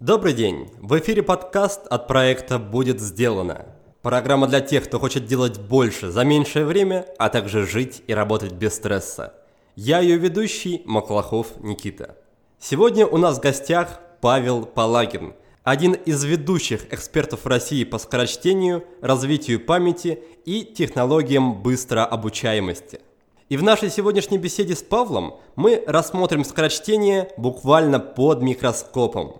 Добрый день! В эфире подкаст от проекта «Будет сделано». Программа для тех, кто хочет делать больше за меньшее время, а также жить и работать без стресса – я ее ведущий Маклахов Никита. Сегодня у нас в гостях Павел Палагин, один из ведущих экспертов России по скорочтению, развитию памяти и технологиям быстрообучаемости. И в нашей сегодняшней беседе с Павлом мы рассмотрим скорочтение буквально под микроскопом.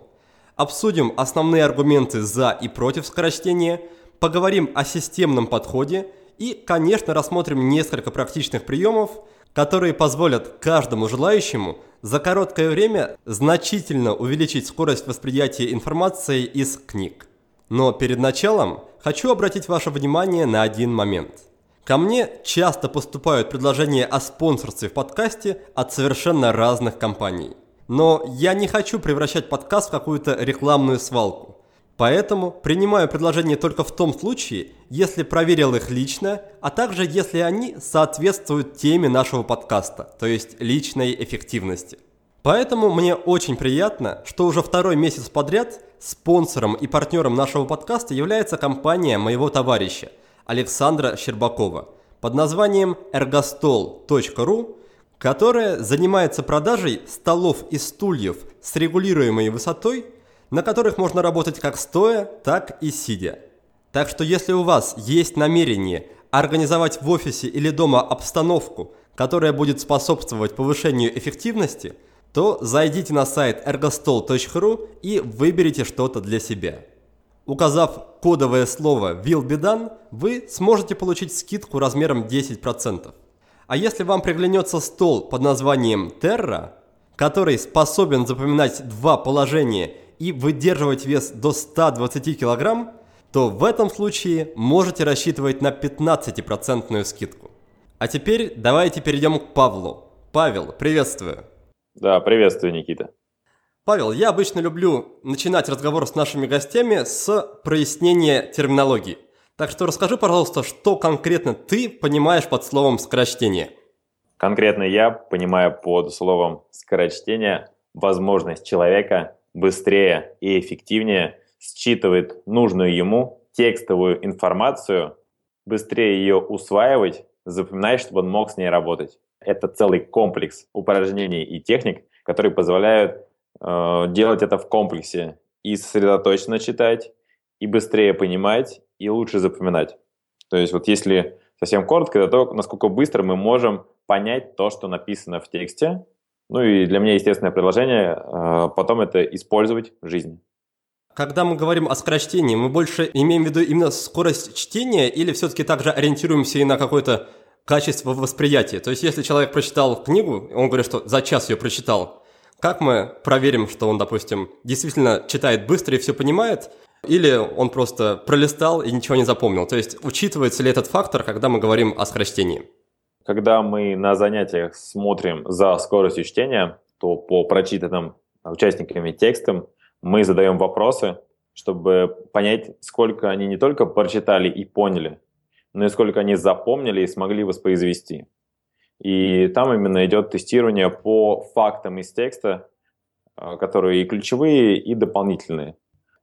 Обсудим основные аргументы за и против скорочтения, поговорим о системном подходе и, конечно, рассмотрим несколько практичных приемов – которые позволят каждому желающему за короткое время значительно увеличить скорость восприятия информации из книг. Но перед началом хочу обратить ваше внимание на один момент. Ко мне часто поступают предложения о спонсорстве в подкасте от совершенно разных компаний. Но я не хочу превращать подкаст в какую-то рекламную свалку. Поэтому принимаю предложения только в том случае, если проверил их лично, а также если они соответствуют теме нашего подкаста, то есть личной эффективности. Поэтому мне очень приятно, что уже второй месяц подряд спонсором и партнером нашего подкаста является компания моего товарища Александра Щербакова под названием ergostol.ru, которая занимается продажей столов и стульев с регулируемой высотой – на которых можно работать как стоя, так и сидя. Так что если у вас есть намерение организовать в офисе или дома обстановку, которая будет способствовать повышению эффективности, то зайдите на сайт ergostol.ru и выберите что-то для себя. Указав кодовое слово WILLBEDONE, вы сможете получить скидку размером 10%. А если вам приглянется стол под названием Terra, который способен запоминать два положения и выдерживать вес до 120 кг, то в этом случае можете рассчитывать на 15% скидку. А теперь давайте перейдем к Павлу. Павел, приветствую. Да, приветствую, Никита. Павел, я обычно люблю начинать разговор с нашими гостями с прояснения терминологии. Так что расскажи, пожалуйста, что конкретно ты понимаешь под словом скорочтение? Конкретно я понимаю под словом скорочтение возможность человека быстрее и эффективнее считывает нужную ему текстовую информацию, быстрее ее усваивать, запоминать, чтобы он мог с ней работать. Это целый комплекс упражнений и техник, которые позволяют э, делать это в комплексе и сосредоточенно читать, и быстрее понимать, и лучше запоминать. То есть вот если совсем коротко, это то, насколько быстро мы можем понять то, что написано в тексте, ну и для меня естественное предложение э, потом это использовать в жизни. Когда мы говорим о скорочтении, мы больше имеем в виду именно скорость чтения или все-таки также ориентируемся и на какое-то качество восприятия? То есть если человек прочитал книгу, он говорит, что за час ее прочитал, как мы проверим, что он, допустим, действительно читает быстро и все понимает, или он просто пролистал и ничего не запомнил? То есть учитывается ли этот фактор, когда мы говорим о скорочтении? Когда мы на занятиях смотрим за скоростью чтения, то по прочитанным участниками текстам мы задаем вопросы, чтобы понять, сколько они не только прочитали и поняли, но и сколько они запомнили и смогли воспроизвести. И там именно идет тестирование по фактам из текста, э, которые и ключевые, и дополнительные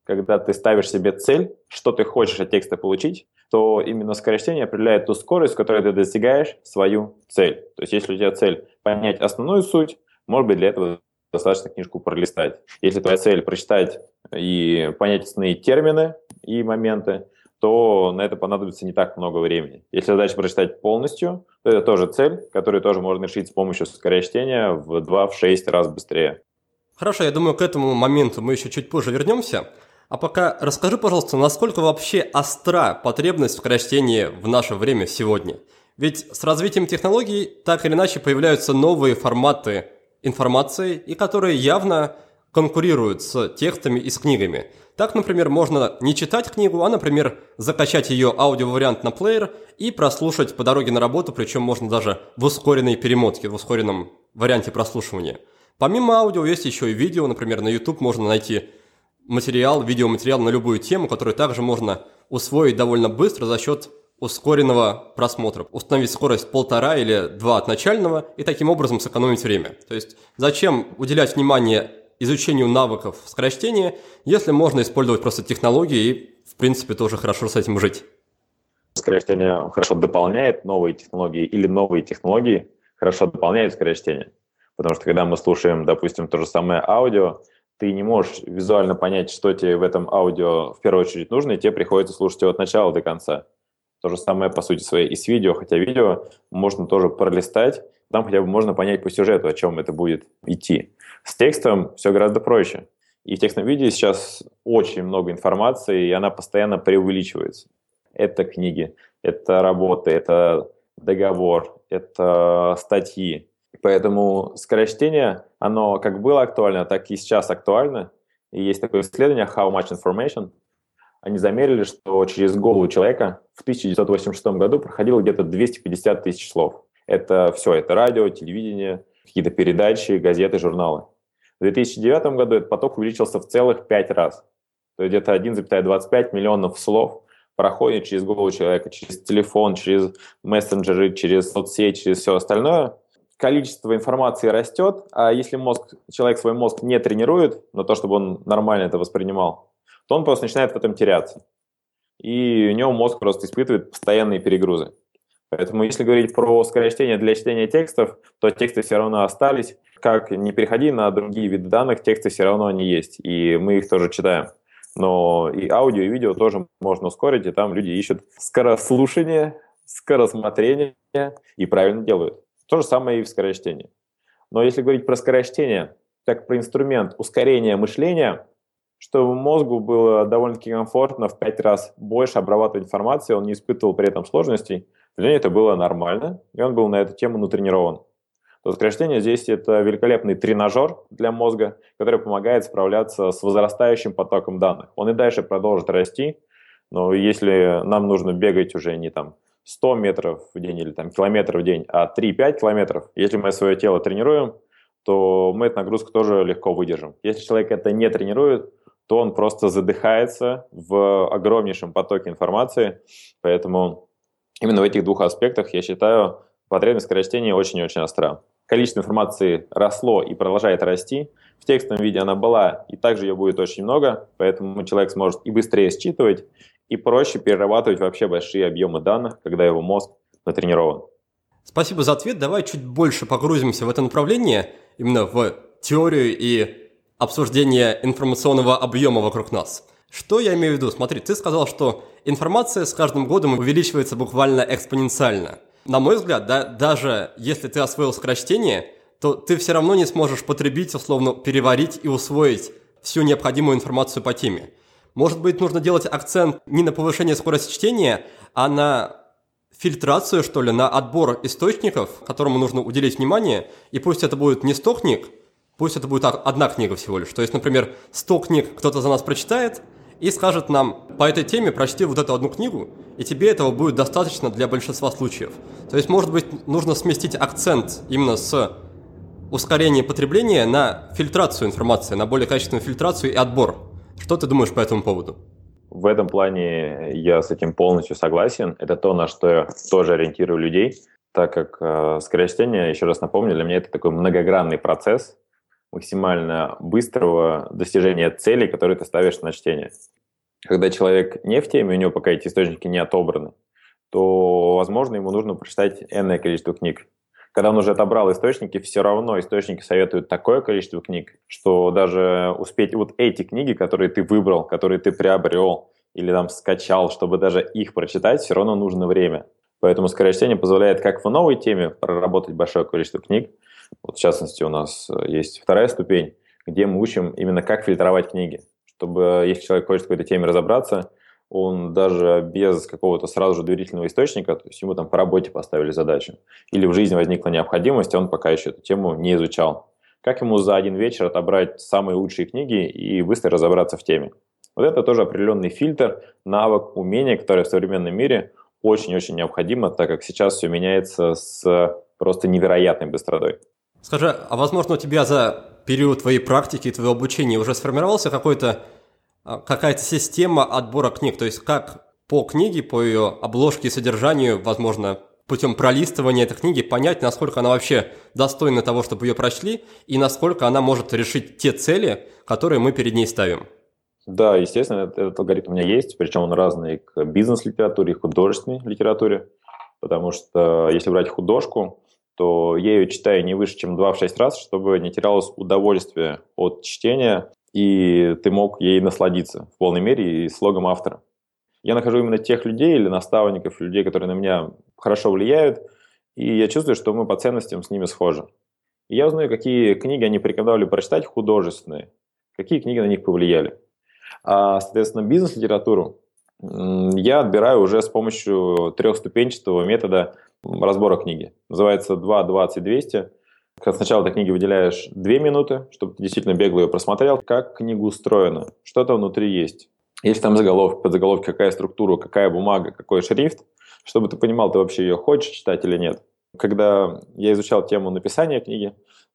когда ты ставишь себе цель, что ты хочешь от текста получить, то именно скорочтение определяет ту скорость, с которой ты достигаешь свою цель. То есть если у тебя цель понять основную суть, может быть, для этого достаточно книжку пролистать. Если твоя цель прочитать и понять основные термины и моменты, то на это понадобится не так много времени. Если задача прочитать полностью, то это тоже цель, которую тоже можно решить с помощью скорочтения в 2-6 раз быстрее. Хорошо, я думаю, к этому моменту мы еще чуть позже вернемся. А пока расскажи, пожалуйста, насколько вообще остра потребность в скорочтении в наше время сегодня? Ведь с развитием технологий так или иначе появляются новые форматы информации, и которые явно конкурируют с текстами и с книгами. Так, например, можно не читать книгу, а, например, закачать ее аудиовариант на плеер и прослушать по дороге на работу, причем можно даже в ускоренной перемотке, в ускоренном варианте прослушивания. Помимо аудио есть еще и видео, например, на YouTube можно найти материал, видеоматериал на любую тему, который также можно усвоить довольно быстро за счет ускоренного просмотра. Установить скорость полтора или два от начального и таким образом сэкономить время. То есть зачем уделять внимание изучению навыков скорочтения, если можно использовать просто технологии и, в принципе, тоже хорошо с этим жить. Скорочтение хорошо дополняет новые технологии или новые технологии хорошо дополняют скорочтение. Потому что когда мы слушаем, допустим, то же самое аудио, ты не можешь визуально понять, что тебе в этом аудио в первую очередь нужно, и тебе приходится слушать его от начала до конца. То же самое, по сути своей, и с видео, хотя видео можно тоже пролистать, там хотя бы можно понять по сюжету, о чем это будет идти. С текстом все гораздо проще. И в текстовом видео сейчас очень много информации, и она постоянно преувеличивается. Это книги, это работы, это договор, это статьи. Поэтому скорочтение, оно как было актуально, так и сейчас актуально. И есть такое исследование «How much information?». Они замерили, что через голову человека в 1986 году проходило где-то 250 тысяч слов. Это все, это радио, телевидение, какие-то передачи, газеты, журналы. В 2009 году этот поток увеличился в целых 5 раз. То есть где-то 1,25 миллионов слов проходит через голову человека, через телефон, через мессенджеры, через соцсети, через все остальное. Количество информации растет, а если мозг, человек свой мозг не тренирует на то, чтобы он нормально это воспринимал, то он просто начинает в этом теряться. И у него мозг просто испытывает постоянные перегрузы. Поэтому если говорить про скорочтение для чтения текстов, то тексты все равно остались. Как не переходи на другие виды данных, тексты все равно они есть, и мы их тоже читаем. Но и аудио, и видео тоже можно ускорить, и там люди ищут скорослушание, скоросмотрение и правильно делают. То же самое и в скорочтении. Но если говорить про скорочтение, как про инструмент ускорения мышления, чтобы мозгу было довольно-таки комфортно в пять раз больше обрабатывать информацию, он не испытывал при этом сложностей, для него это было нормально, и он был на эту тему натренирован. То сокращение здесь это великолепный тренажер для мозга, который помогает справляться с возрастающим потоком данных. Он и дальше продолжит расти, но если нам нужно бегать уже не там 100 метров в день или там километр в день, а 3-5 километров, если мы свое тело тренируем, то мы эту нагрузку тоже легко выдержим. Если человек это не тренирует, то он просто задыхается в огромнейшем потоке информации, поэтому именно в этих двух аспектах, я считаю, потребность скорочтения очень-очень остра. Количество информации росло и продолжает расти. В текстовом виде она была, и также ее будет очень много, поэтому человек сможет и быстрее считывать, и проще перерабатывать вообще большие объемы данных, когда его мозг натренирован. Спасибо за ответ. Давай чуть больше погрузимся в это направление, именно в теорию и обсуждение информационного объема вокруг нас. Что я имею в виду? Смотри, ты сказал, что информация с каждым годом увеличивается буквально экспоненциально. На мой взгляд, да, даже если ты освоил скорочтение, то ты все равно не сможешь потребить, условно, переварить и усвоить всю необходимую информацию по теме. Может быть, нужно делать акцент не на повышение скорости чтения, а на фильтрацию, что ли, на отбор источников, которому нужно уделить внимание, и пусть это будет не 100 книг, пусть это будет одна книга всего лишь. То есть, например, 100 книг кто-то за нас прочитает – и скажет нам, по этой теме прочти вот эту одну книгу, и тебе этого будет достаточно для большинства случаев. То есть, может быть, нужно сместить акцент именно с ускорения потребления на фильтрацию информации, на более качественную фильтрацию и отбор. Что ты думаешь по этому поводу? В этом плане я с этим полностью согласен. Это то, на что я тоже ориентирую людей, так как э, скорочтение, еще раз напомню, для меня это такой многогранный процесс, максимально быстрого достижения целей, которые ты ставишь на чтение. Когда человек не в теме, у него пока эти источники не отобраны, то, возможно, ему нужно прочитать энное количество книг. Когда он уже отобрал источники, все равно источники советуют такое количество книг, что даже успеть вот эти книги, которые ты выбрал, которые ты приобрел или там скачал, чтобы даже их прочитать, все равно нужно время. Поэтому скорочтение позволяет как в новой теме проработать большое количество книг, вот в частности, у нас есть вторая ступень, где мы учим именно как фильтровать книги, чтобы если человек хочет в какой-то теме разобраться, он даже без какого-то сразу же доверительного источника, то есть ему там по работе поставили задачу, или в жизни возникла необходимость, он пока еще эту тему не изучал. Как ему за один вечер отобрать самые лучшие книги и быстро разобраться в теме? Вот это тоже определенный фильтр, навык, умение, которое в современном мире очень-очень необходимо, так как сейчас все меняется с просто невероятной быстротой. Скажи, а возможно у тебя за период твоей практики, твоего обучения уже сформировался какой-то какая-то система отбора книг, то есть как по книге, по ее обложке и содержанию, возможно, путем пролистывания этой книги понять, насколько она вообще достойна того, чтобы ее прочли, и насколько она может решить те цели, которые мы перед ней ставим. Да, естественно, этот, этот алгоритм у меня есть, причем он разный к бизнес-литературе и художественной литературе, потому что если брать художку, то я ее читаю не выше, чем 2-6 раз, чтобы не терялось удовольствие от чтения, и ты мог ей насладиться в полной мере и слогом автора. Я нахожу именно тех людей или наставников, людей, которые на меня хорошо влияют, и я чувствую, что мы по ценностям с ними схожи. И я узнаю, какие книги они порекомендовали прочитать, художественные, какие книги на них повлияли. А, соответственно, бизнес-литературу я отбираю уже с помощью трехступенчатого метода разбора книги. Называется 2, 20, 200. Сначала ты книге выделяешь 2 минуты, чтобы ты действительно бегло ее просмотрел, как книга устроена, что-то внутри есть. Есть там заголовки, подзаголовки, какая структура, какая бумага, какой шрифт, чтобы ты понимал, ты вообще ее хочешь читать или нет. Когда я изучал тему написания книги,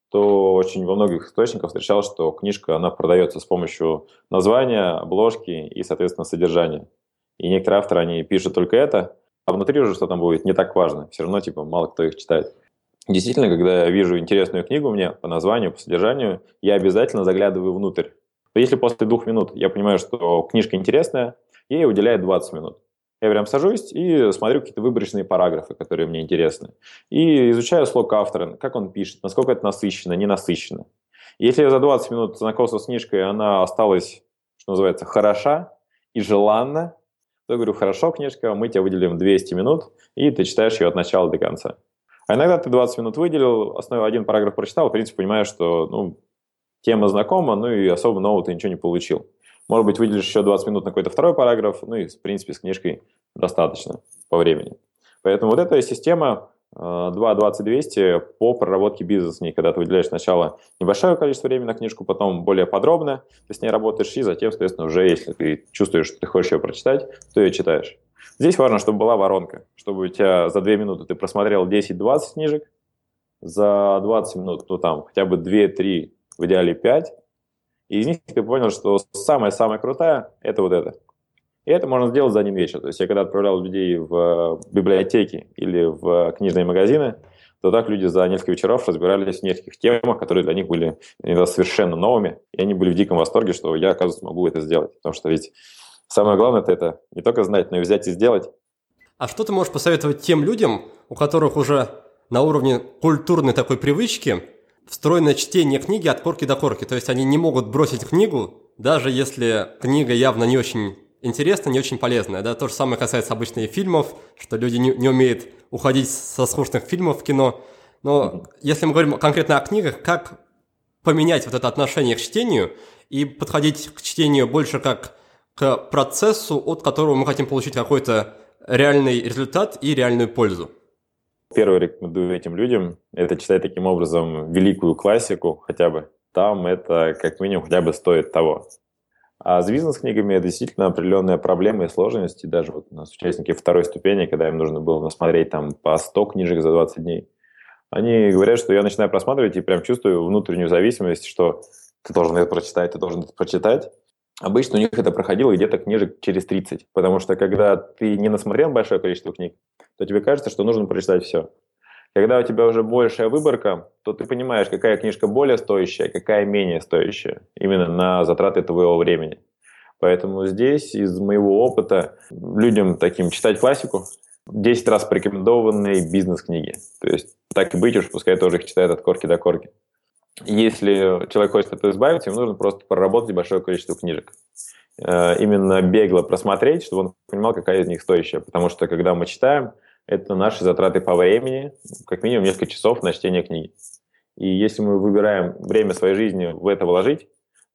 то очень во многих источниках встречал, что книжка, она продается с помощью названия, обложки и, соответственно, содержания. И некоторые авторы, они пишут только это, а внутри уже что там будет, не так важно. Все равно, типа, мало кто их читает. Действительно, когда я вижу интересную книгу мне по названию, по содержанию, я обязательно заглядываю внутрь. Если после двух минут я понимаю, что книжка интересная, я ей уделяю 20 минут. Я прям сажусь и смотрю какие-то выборочные параграфы, которые мне интересны. И изучаю слог автора, как он пишет, насколько это насыщенно, не насыщенно. если я за 20 минут знакомства с книжкой, она осталась, что называется, хороша и желанна, то я говорю, хорошо, книжка, мы тебе выделим 200 минут, и ты читаешь ее от начала до конца. А иногда ты 20 минут выделил, основной один параграф прочитал, в принципе, понимаешь, что ну, тема знакома, ну и особо нового ты ничего не получил. Может быть, выделишь еще 20 минут на какой-то второй параграф, ну и, в принципе, с книжкой достаточно по времени. Поэтому вот эта система 2-20-200 э, по проработке бизнеса. Когда ты выделяешь сначала небольшое количество времени на книжку, потом более подробно, ты с ней работаешь, и затем, соответственно, уже если ты чувствуешь, что ты хочешь ее прочитать, то ее читаешь. Здесь важно, чтобы была воронка, чтобы у тебя за 2 минуты ты просмотрел 10-20 книжек, за 20 минут, ну там, хотя бы 2-3 в идеале 5, и из них ты понял, что самая-самая крутая – это вот это. И это можно сделать за один вечер. То есть я когда отправлял людей в библиотеки или в книжные магазины, то так люди за несколько вечеров разбирались в нескольких темах, которые для них были иногда совершенно новыми, и они были в диком восторге, что я, оказывается, могу это сделать. Потому что ведь самое главное – это не только знать, но и взять и сделать. А что ты можешь посоветовать тем людям, у которых уже на уровне культурной такой привычки встроенное чтение книги от корки до корки. То есть они не могут бросить книгу, даже если книга явно не очень интересная, не очень полезная. Да? То же самое касается обычных фильмов, что люди не, не умеют уходить со скучных фильмов в кино. Но если мы говорим конкретно о книгах, как поменять вот это отношение к чтению и подходить к чтению больше как к процессу, от которого мы хотим получить какой-то реальный результат и реальную пользу? Первое рекомендую этим людям – это читать таким образом великую классику хотя бы. Там это как минимум хотя бы стоит того. А с бизнес-книгами это действительно определенная проблема и сложности. Даже вот у нас участники второй ступени, когда им нужно было насмотреть там по 100 книжек за 20 дней, они говорят, что я начинаю просматривать и прям чувствую внутреннюю зависимость, что ты должен это прочитать, ты должен это прочитать. Обычно у них это проходило где-то книжек через 30, потому что когда ты не насмотрел большое количество книг, то тебе кажется, что нужно прочитать все. Когда у тебя уже большая выборка, то ты понимаешь, какая книжка более стоящая, какая менее стоящая, именно на затраты твоего времени. Поэтому здесь из моего опыта людям таким читать классику, 10 раз порекомендованные бизнес-книги. То есть так и быть уж, пускай тоже их читают от корки до корки. Если человек хочет этого избавиться, ему нужно просто проработать большое количество книжек. Э, именно бегло просмотреть, чтобы он понимал, какая из них стоящая. Потому что когда мы читаем, это наши затраты по времени, как минимум несколько часов на чтение книги. И если мы выбираем время своей жизни в это вложить,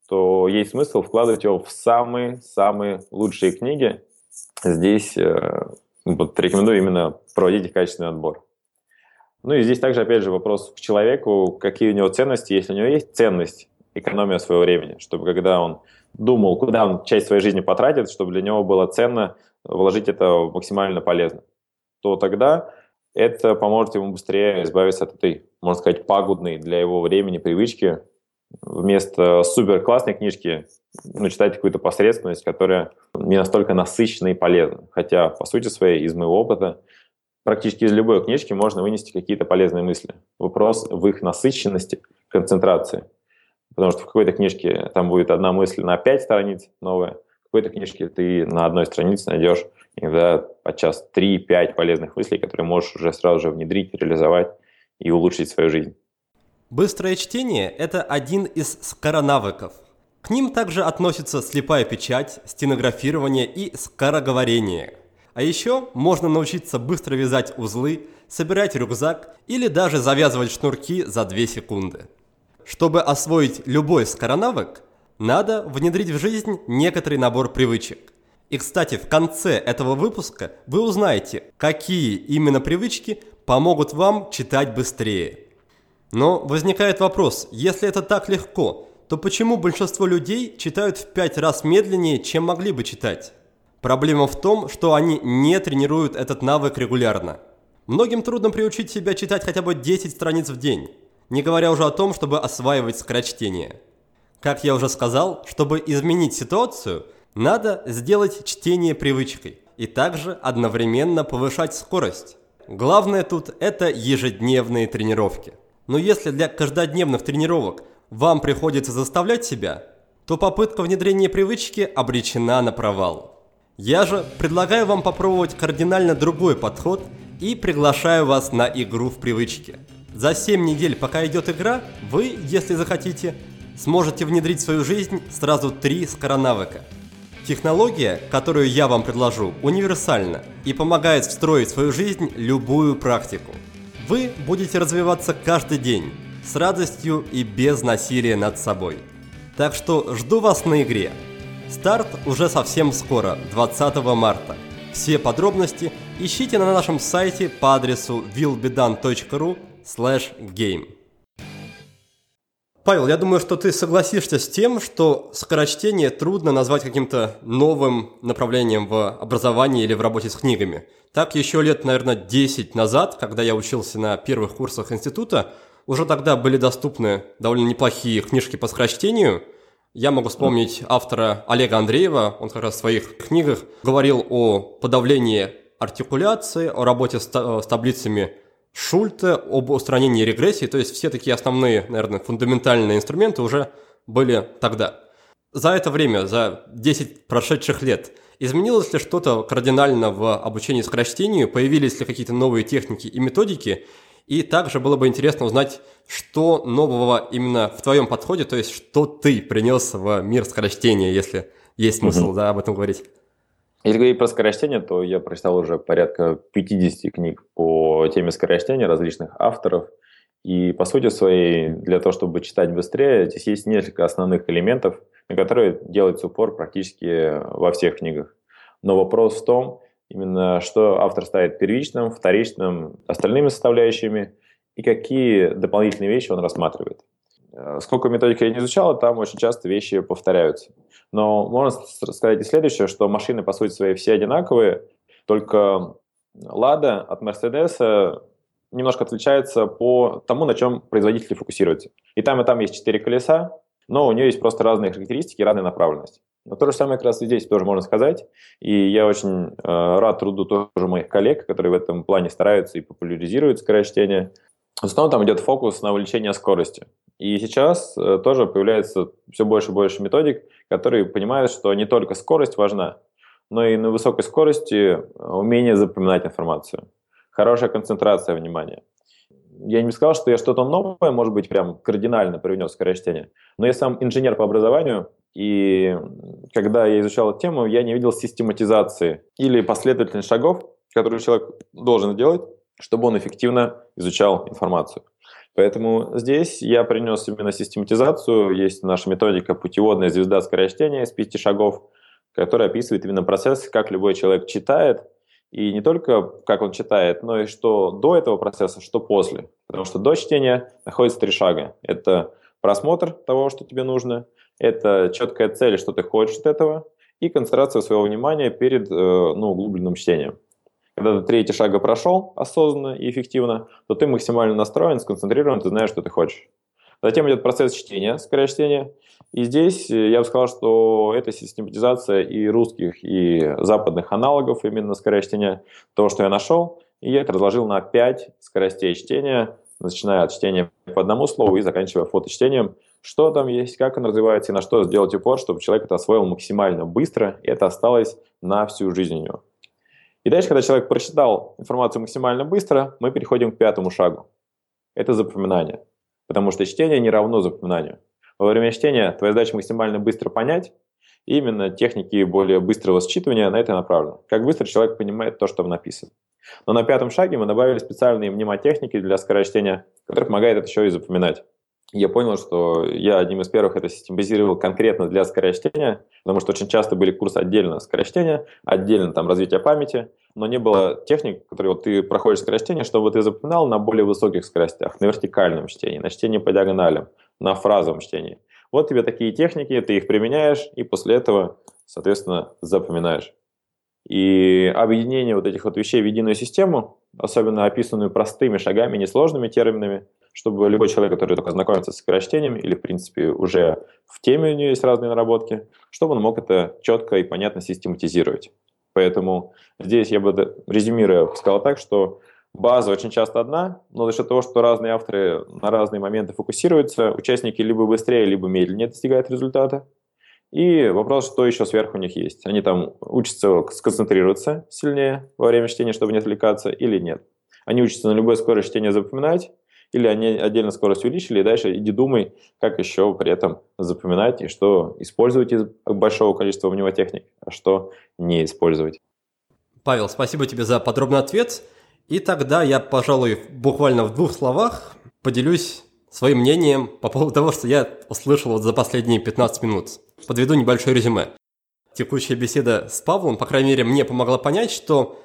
то есть смысл вкладывать его в самые-самые лучшие книги. Здесь э, вот, рекомендую именно проводить качественный отбор. Ну и здесь также, опять же, вопрос к человеку, какие у него ценности, если у него есть ценность, экономия своего времени, чтобы когда он думал, куда он часть своей жизни потратит, чтобы для него было ценно вложить это максимально полезно, то тогда это поможет ему быстрее избавиться от этой, можно сказать, пагубной для его времени привычки вместо супер классной книжки ну, читать какую-то посредственность, которая не настолько насыщенна и полезна. Хотя, по сути своей, из моего опыта, практически из любой книжки можно вынести какие-то полезные мысли. Вопрос в их насыщенности, концентрации. Потому что в какой-то книжке там будет одна мысль на пять страниц новая, в какой-то книжке ты на одной странице найдешь иногда подчас 3-5 полезных мыслей, которые можешь уже сразу же внедрить, реализовать и улучшить свою жизнь. Быстрое чтение – это один из скоронавыков. К ним также относятся слепая печать, стенографирование и скороговорение. А еще можно научиться быстро вязать узлы, собирать рюкзак или даже завязывать шнурки за 2 секунды. Чтобы освоить любой скоронавык, надо внедрить в жизнь некоторый набор привычек. И, кстати, в конце этого выпуска вы узнаете, какие именно привычки помогут вам читать быстрее. Но возникает вопрос, если это так легко, то почему большинство людей читают в 5 раз медленнее, чем могли бы читать? Проблема в том, что они не тренируют этот навык регулярно. Многим трудно приучить себя читать хотя бы 10 страниц в день не говоря уже о том, чтобы осваивать скорочтение. Как я уже сказал, чтобы изменить ситуацию, надо сделать чтение привычкой и также одновременно повышать скорость. Главное тут это ежедневные тренировки. Но если для каждодневных тренировок вам приходится заставлять себя, то попытка внедрения привычки обречена на провал. Я же предлагаю вам попробовать кардинально другой подход и приглашаю вас на игру в привычке – за 7 недель, пока идет игра, вы, если захотите, сможете внедрить в свою жизнь сразу три скоронавыка. Технология, которую я вам предложу, универсальна и помогает встроить в свою жизнь любую практику. Вы будете развиваться каждый день, с радостью и без насилия над собой. Так что жду вас на игре. Старт уже совсем скоро, 20 марта. Все подробности ищите на нашем сайте по адресу willbedan.ru slash game. Павел, я думаю, что ты согласишься с тем, что скорочтение трудно назвать каким-то новым направлением в образовании или в работе с книгами. Так еще лет, наверное, 10 назад, когда я учился на первых курсах института, уже тогда были доступны довольно неплохие книжки по скорочтению. Я могу вспомнить автора Олега Андреева, он как раз в своих книгах говорил о подавлении артикуляции, о работе с, с таблицами Шульте об устранении регрессии, то есть все такие основные, наверное, фундаментальные инструменты уже были тогда. За это время, за 10 прошедших лет, изменилось ли что-то кардинально в обучении скорочтению, появились ли какие-то новые техники и методики, и также было бы интересно узнать, что нового именно в твоем подходе, то есть что ты принес в мир скорочтения, если есть смысл mm-hmm. да, об этом говорить. Если говорить про скорочтение, то я прочитал уже порядка 50 книг по теме скорочтения различных авторов. И по сути своей, для того, чтобы читать быстрее, здесь есть несколько основных элементов, на которые делается упор практически во всех книгах. Но вопрос в том, именно что автор ставит первичным, вторичным, остальными составляющими, и какие дополнительные вещи он рассматривает. Э, сколько методик я не изучал, там очень часто вещи повторяются. Но можно сказать и следующее, что машины, по сути своей, все одинаковые, только Лада от Мерседеса немножко отличается по тому, на чем производители фокусируются. И там, и там есть четыре колеса, но у нее есть просто разные характеристики, разная направленность. Но то же самое как раз и здесь тоже можно сказать. И я очень э, рад труду тоже моих коллег, которые в этом плане стараются и популяризируют скорочтение. В основном там идет фокус на увеличение скорости. И сейчас э, тоже появляется все больше и больше методик, которые понимают, что не только скорость важна, но и на высокой скорости э, умение запоминать информацию, хорошая концентрация внимания. Я не сказал, что я что-то новое, может быть, прям кардинально привнес скорочтение, но я сам инженер по образованию, и когда я изучал эту тему, я не видел систематизации или последовательных шагов, которые человек должен сделать, чтобы он эффективно изучал информацию. Поэтому здесь я принес именно систематизацию. Есть наша методика «Путеводная звезда скорочтения» из пяти шагов, которая описывает именно процесс, как любой человек читает, и не только как он читает, но и что до этого процесса, что после. Потому что до чтения находится три шага. Это просмотр того, что тебе нужно, Это четкая цель, что ты хочешь от этого, и концентрация своего внимания перед ну, углубленным чтением. Когда ты третий шага прошел осознанно и эффективно, то ты максимально настроен, сконцентрирован, ты знаешь, что ты хочешь. Затем идет процесс чтения, скорочтения. И здесь э, я бы сказал, что это систематизация и русских, и западных аналогов именно скорочтения, того, что я нашел. И я это разложил на 5 скоростей чтения, начиная от чтения по одному слову и заканчивая фоточтением. Что там есть, как он развивается и на что сделать упор, чтобы человек это освоил максимально быстро, и это осталось на всю жизнь у него. И дальше, когда человек прочитал информацию максимально быстро, мы переходим к пятому шагу. Это запоминание. Потому что чтение не равно запоминанию. Во время чтения твоя задача максимально быстро понять, и именно техники более быстрого считывания на это направлены. Как быстро человек понимает то, что написано. Но на пятом шаге мы добавили специальные мнемотехники для скорочтения, которые помогают это еще и запоминать я понял, что я одним из первых это систематизировал конкретно для скорочтения, потому что очень часто были курсы отдельно скорочтения, отдельно там развитие памяти, но не было техник, которые вот ты проходишь скорочтение, чтобы ты запоминал на более высоких скоростях, на вертикальном чтении, на чтении по диагоналям, на фразовом чтении. Вот тебе такие техники, ты их применяешь, и после этого, соответственно, запоминаешь. И объединение вот этих вот вещей в единую систему, особенно описанную простыми шагами, несложными терминами, чтобы любой человек, который только знакомится с скорочтением или, в принципе, уже в теме у него есть разные наработки, чтобы он мог это четко и понятно систематизировать. Поэтому здесь я бы, резюмируя, сказал так, что база очень часто одна, но за счет того, что разные авторы на разные моменты фокусируются, участники либо быстрее, либо медленнее достигают результата. И вопрос, что еще сверху у них есть. Они там учатся сконцентрироваться сильнее во время чтения, чтобы не отвлекаться, или нет. Они учатся на любой скорости чтения запоминать, или они отдельно скорость увеличили, и дальше иди думай, как еще при этом запоминать, и что использовать из большого количества мнемотехник, а что не использовать. Павел, спасибо тебе за подробный ответ. И тогда я, пожалуй, буквально в двух словах поделюсь своим мнением по поводу того, что я услышал вот за последние 15 минут. Подведу небольшое резюме. Текущая беседа с Павлом, по крайней мере, мне помогла понять, что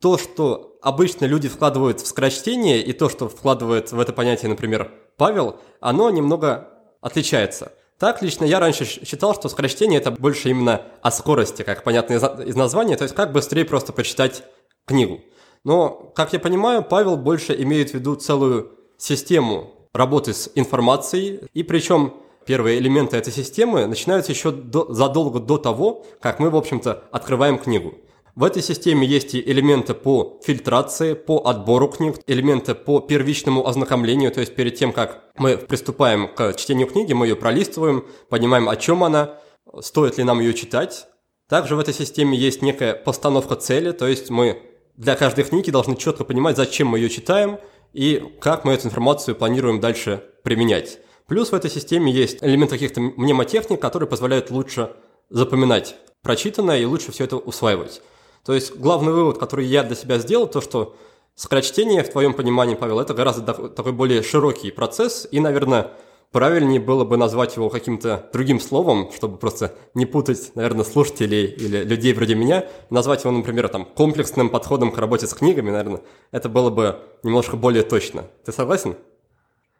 то, что обычно люди вкладывают в скорочтение, и то, что вкладывает в это понятие, например, Павел, оно немного отличается. Так, лично я раньше считал, что скорочтение – это больше именно о скорости, как понятно из названия, то есть как быстрее просто почитать книгу. Но, как я понимаю, Павел больше имеет в виду целую систему работы с информацией, и причем первые элементы этой системы начинаются еще до, задолго до того, как мы, в общем-то, открываем книгу. В этой системе есть и элементы по фильтрации, по отбору книг, элементы по первичному ознакомлению, то есть перед тем, как мы приступаем к чтению книги, мы ее пролистываем, понимаем, о чем она, стоит ли нам ее читать. Также в этой системе есть некая постановка цели, то есть мы для каждой книги должны четко понимать, зачем мы ее читаем и как мы эту информацию планируем дальше применять. Плюс в этой системе есть элементы каких-то мнемотехник, которые позволяют лучше запоминать прочитанное и лучше все это усваивать. То есть главный вывод, который я для себя сделал, то что скорочтение, в твоем понимании, Павел, это гораздо такой более широкий процесс, и, наверное, правильнее было бы назвать его каким-то другим словом, чтобы просто не путать, наверное, слушателей или людей вроде меня, назвать его, например, там, комплексным подходом к работе с книгами, наверное, это было бы немножко более точно. Ты согласен?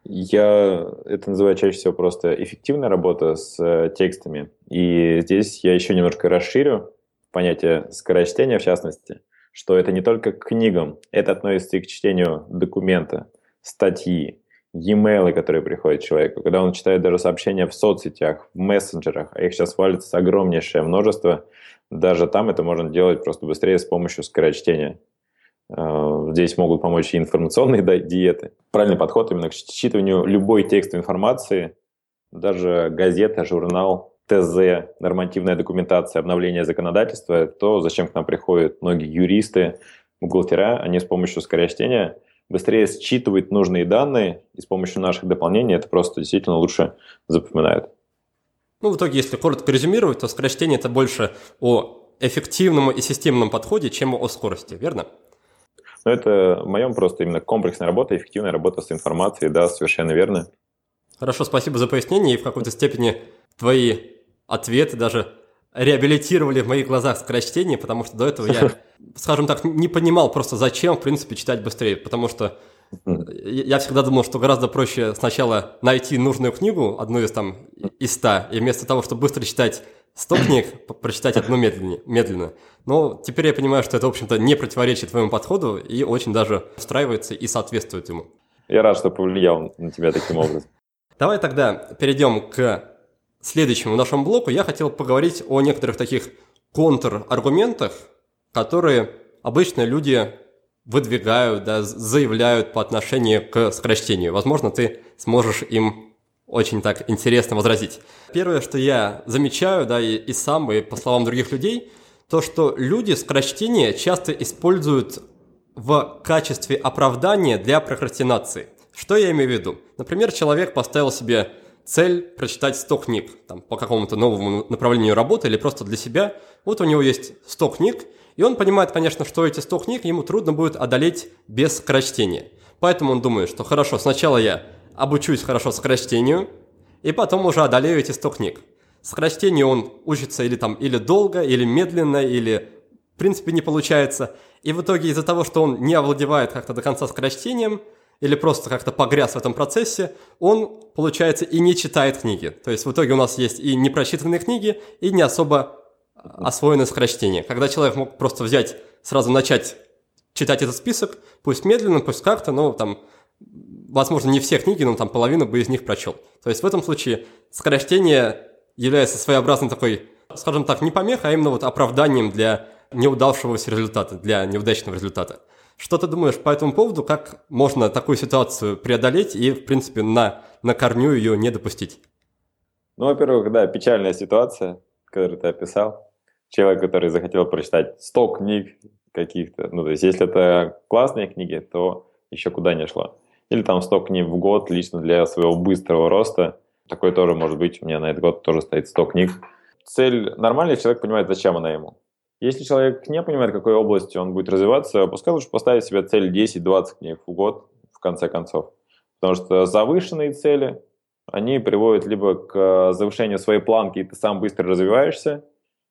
Я это называю чаще всего просто эффективная работа с э, текстами. И здесь я еще немножко расширю понятие скорочтения в частности, что это не только к книгам, это относится и к чтению документа, статьи, e-mail, которые приходят человеку, когда он читает даже сообщения в соцсетях, в мессенджерах, а их сейчас валится огромнейшее множество, даже там это можно делать просто быстрее с помощью скорочтения. Э, здесь могут помочь и информационные диеты. Правильный подход именно к считыванию любой текст информации, даже газета, журнал, ТЗ, нормативная документация, обновление законодательства, то зачем к нам приходят многие юристы, бухгалтера, они с помощью скорочтения быстрее считывают нужные данные, и с помощью наших дополнений это просто действительно лучше запоминают. Ну, в итоге, если коротко резюмировать, то скорочтение – это больше о эффективном и системном подходе, чем о скорости, верно? Ну, это в моем просто именно комплексная работа, эффективная работа с информацией, да, совершенно верно. Хорошо, спасибо за пояснение, и в какой-то степени твои ответы даже реабилитировали в моих глазах скорочтение, потому что до этого я, скажем так, не понимал просто зачем, в принципе, читать быстрее, потому что Я всегда думал, что гораздо проще сначала найти нужную книгу, одну из там из ста, и вместо того, чтобы быстро читать 100 книг, прочитать одну медленнее, медленно. Но теперь я понимаю, что это, в общем-то, не противоречит твоему подходу и очень даже устраивается и соответствует ему. Я рад, что повлиял на тебя таким образом. Давай тогда перейдем к следующему нашему блоку. Я хотел поговорить о некоторых таких контраргументах, которые обычно люди выдвигают, да, заявляют по отношению к сокращению. Возможно, ты сможешь им очень так интересно возразить. Первое, что я замечаю, да, и, и сам, и по словам других людей, то, что люди сокращение часто используют в качестве оправдания для прокрастинации. Что я имею в виду? Например, человек поставил себе цель прочитать 100 книг там, по какому-то новому направлению работы или просто для себя. Вот у него есть 100 книг, и он понимает, конечно, что эти 100 книг ему трудно будет одолеть без скорочтения. Поэтому он думает, что хорошо, сначала я обучусь хорошо скорочтению, и потом уже одолею эти 100 книг. Скорочтению он учится или там или долго, или медленно, или в принципе не получается. И в итоге из-за того, что он не овладевает как-то до конца скорочтением, или просто как-то погряз в этом процессе, он, получается, и не читает книги. То есть в итоге у нас есть и непрочитанные книги, и не особо освоенное скорочтение. Когда человек мог просто взять, сразу начать читать этот список, пусть медленно, пусть как-то, но там, возможно, не все книги, но там половину бы из них прочел. То есть в этом случае скорочтение является своеобразной такой, скажем так, не помехой, а именно вот оправданием для неудавшегося результата, для неудачного результата. Что ты думаешь по этому поводу, как можно такую ситуацию преодолеть и, в принципе, на, на корню ее не допустить? Ну, во-первых, да, печальная ситуация, которую ты описал. Человек, который захотел прочитать 100 книг каких-то, ну, то есть, если это классные книги, то еще куда не шло. Или там 100 книг в год лично для своего быстрого роста. Такое тоже может быть. У меня на этот год тоже стоит 100 книг. Цель нормальный человек понимает, зачем она ему. Если человек не понимает, в какой области он будет развиваться, пускай лучше поставить себе цель 10-20 книг в год, в конце концов. Потому что завышенные цели, они приводят либо к завышению своей планки, и ты сам быстро развиваешься.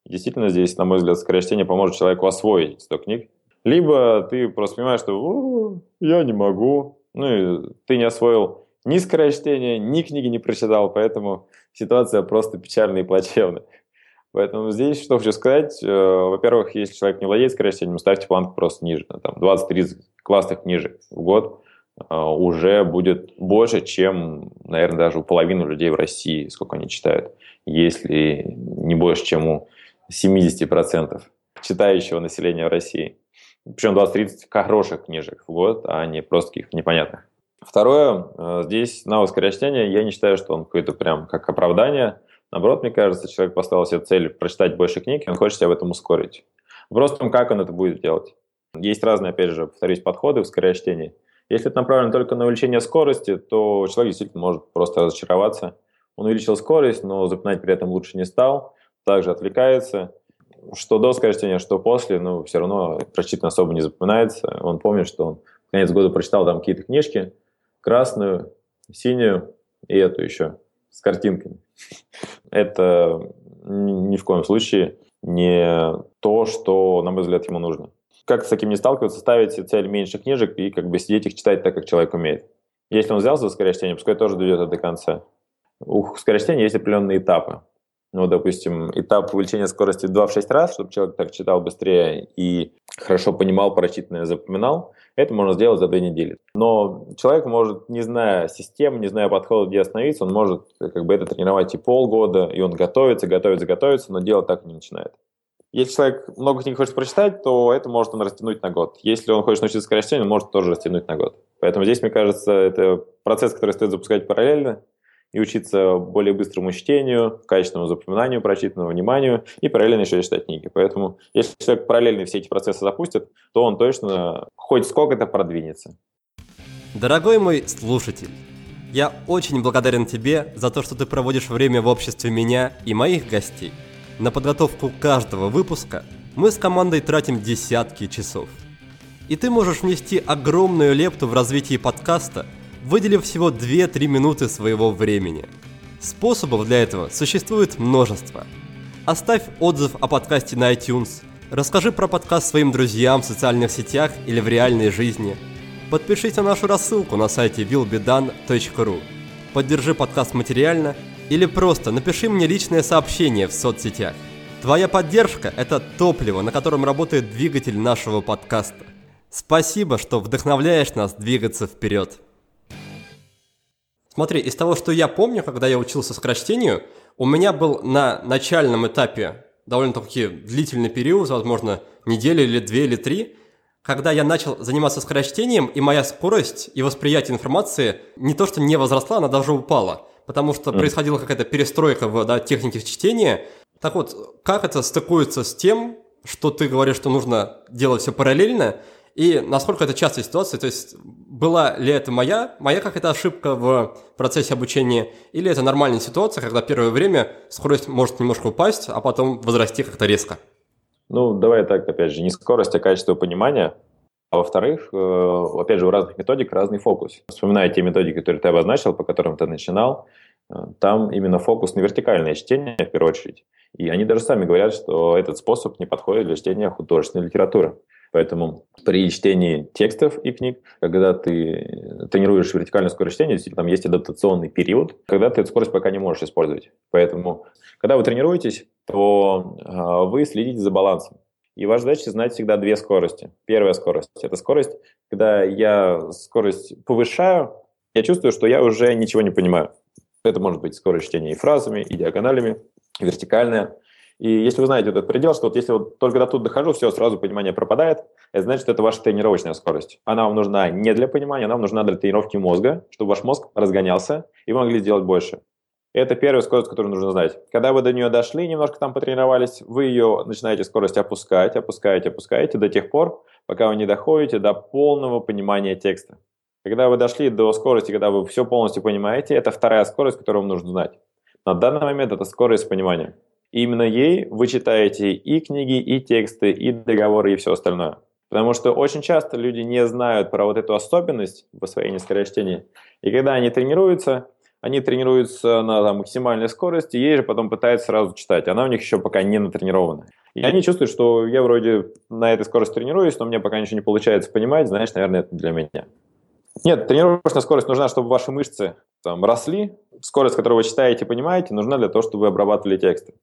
действительно, здесь, на мой взгляд, скорочтение поможет человеку освоить 100 книг. Либо ты просто понимаешь, что я не могу, ну и ты не освоил ни скорочтение, ни книги не прочитал, поэтому ситуация просто печальная и плачевная. Поэтому здесь что хочу сказать. Э, во-первых, если человек не владеет скорочтением, ставьте планку просто ниже. Там 20-30 классных книжек в год э, уже будет больше, чем, наверное, даже у половины людей в России, сколько они читают, если не больше, чем у 70% читающего населения в России. Причем 20-30 хороших книжек в год, а не просто каких непонятных. Второе, э, здесь навык скорочтения, я не считаю, что он какой-то прям как оправдание – Наоборот, мне кажется, человек поставил себе цель прочитать больше книг, и он хочет себя в этом ускорить. Вопрос в том, как он это будет делать. Есть разные, опять же, повторюсь, подходы в скорочтении. Если это направлено только на увеличение скорости, то человек действительно может просто разочароваться. Он увеличил скорость, но запоминать при этом лучше не стал, также отвлекается. Что до скорочтения, что после, ну, все равно прочитано особо не запоминается. Он помнит, что он в конец года прочитал там какие-то книжки, красную, синюю и эту еще с картинками. Это ни в коем случае не то, что, на мой взгляд, ему нужно. Как с таким не сталкиваться, ставить цель меньше книжек и как бы сидеть их читать так, как человек умеет. Если он взялся за скорочтение, пускай тоже дойдет до конца. У скорочтения есть определенные этапы. Ну, допустим, этап увеличения скорости 2 в 6 раз, чтобы человек так читал быстрее и хорошо понимал прочитанное, запоминал, это можно сделать за две недели. Но человек может, не зная системы, не зная подхода, где остановиться, он может как бы это тренировать и полгода, и он готовится, готовится, готовится, но делать так не начинает. Если человек много книг хочет прочитать, то это может он растянуть на год. Если он хочет научиться скорочтению, он может тоже растянуть на год. Поэтому здесь, мне кажется, это процесс, который стоит запускать параллельно, и учиться более быстрому чтению, качественному запоминанию, прочитанному вниманию и параллельно еще читать книги. Поэтому если человек параллельно все эти процессы запустит, то он точно хоть сколько-то продвинется. Дорогой мой слушатель, я очень благодарен тебе за то, что ты проводишь время в обществе меня и моих гостей. На подготовку каждого выпуска мы с командой тратим десятки часов. И ты можешь внести огромную лепту в развитие подкаста – выделив всего 2-3 минуты своего времени. Способов для этого существует множество. Оставь отзыв о подкасте на iTunes, расскажи про подкаст своим друзьям в социальных сетях или в реальной жизни, Подпишись на нашу рассылку на сайте willbedone.ru. Поддержи подкаст материально или просто напиши мне личное сообщение в соцсетях. Твоя поддержка – это топливо, на котором работает двигатель нашего подкаста. Спасибо, что вдохновляешь нас двигаться вперед. Смотри, из того, что я помню, когда я учился сокращению, у меня был на начальном этапе довольно-таки длительный период, возможно, неделю или две или три, когда я начал заниматься скорочтением, и моя скорость и восприятие информации не то что не возросла, она даже упала, потому что mm. происходила какая-то перестройка в да, технике чтения. Так вот, как это стыкуется с тем, что ты говоришь, что нужно делать все параллельно, и насколько это частая ситуация, то есть была ли это моя, моя какая-то ошибка в процессе обучения, или это нормальная ситуация, когда первое время скорость может немножко упасть, а потом возрасти как-то резко? Ну, давай так, опять же, не скорость, а качество понимания. А во-вторых, э, опять же, у разных методик разный фокус. Вспоминая те методики, которые ты обозначил, по которым ты начинал, э, там именно фокус на вертикальное чтение, в первую очередь. И они даже сами говорят, что этот способ не подходит для чтения художественной литературы. Поэтому при чтении текстов и книг, когда ты тренируешь вертикальную скорость чтения, действительно, там есть адаптационный период, когда ты эту скорость пока не можешь использовать. Поэтому, когда вы тренируетесь, то э, вы следите за балансом. И ваша задача знать всегда две скорости. Первая скорость – это скорость, когда я скорость повышаю, я чувствую, что я уже ничего не понимаю. Это может быть скорость чтения и фразами, и диагоналями, и вертикальная. И если вы знаете этот предел, что вот если вот только до тут дохожу, все, сразу понимание пропадает, это значит, это ваша тренировочная скорость. Она вам нужна не для понимания, она вам нужна для тренировки мозга, чтобы ваш мозг разгонялся, и вы могли сделать больше. Это первая скорость, которую нужно знать. Когда вы до нее дошли, немножко там потренировались, вы ее начинаете скорость опускать, опускаете, опускаете до тех пор, пока вы не доходите до полного понимания текста. Когда вы дошли до скорости, когда вы все полностью понимаете, это вторая скорость, которую вам нужно знать. На данный момент это скорость понимания. И именно ей вы читаете и книги, и тексты, и договоры, и все остальное. Потому что очень часто люди не знают про вот эту особенность в освоении скорочтения. И когда они тренируются, они тренируются на там, максимальной скорости, ей же потом пытаются сразу читать. Она у них еще пока не натренирована. И они чувствуют, что я вроде на этой скорости тренируюсь, но мне пока ничего не получается понимать, знаешь, наверное, это для меня. Нет, тренировочная скорость нужна, чтобы ваши мышцы там росли. Скорость, которую вы читаете, понимаете, нужна для того, чтобы вы обрабатывали тексты.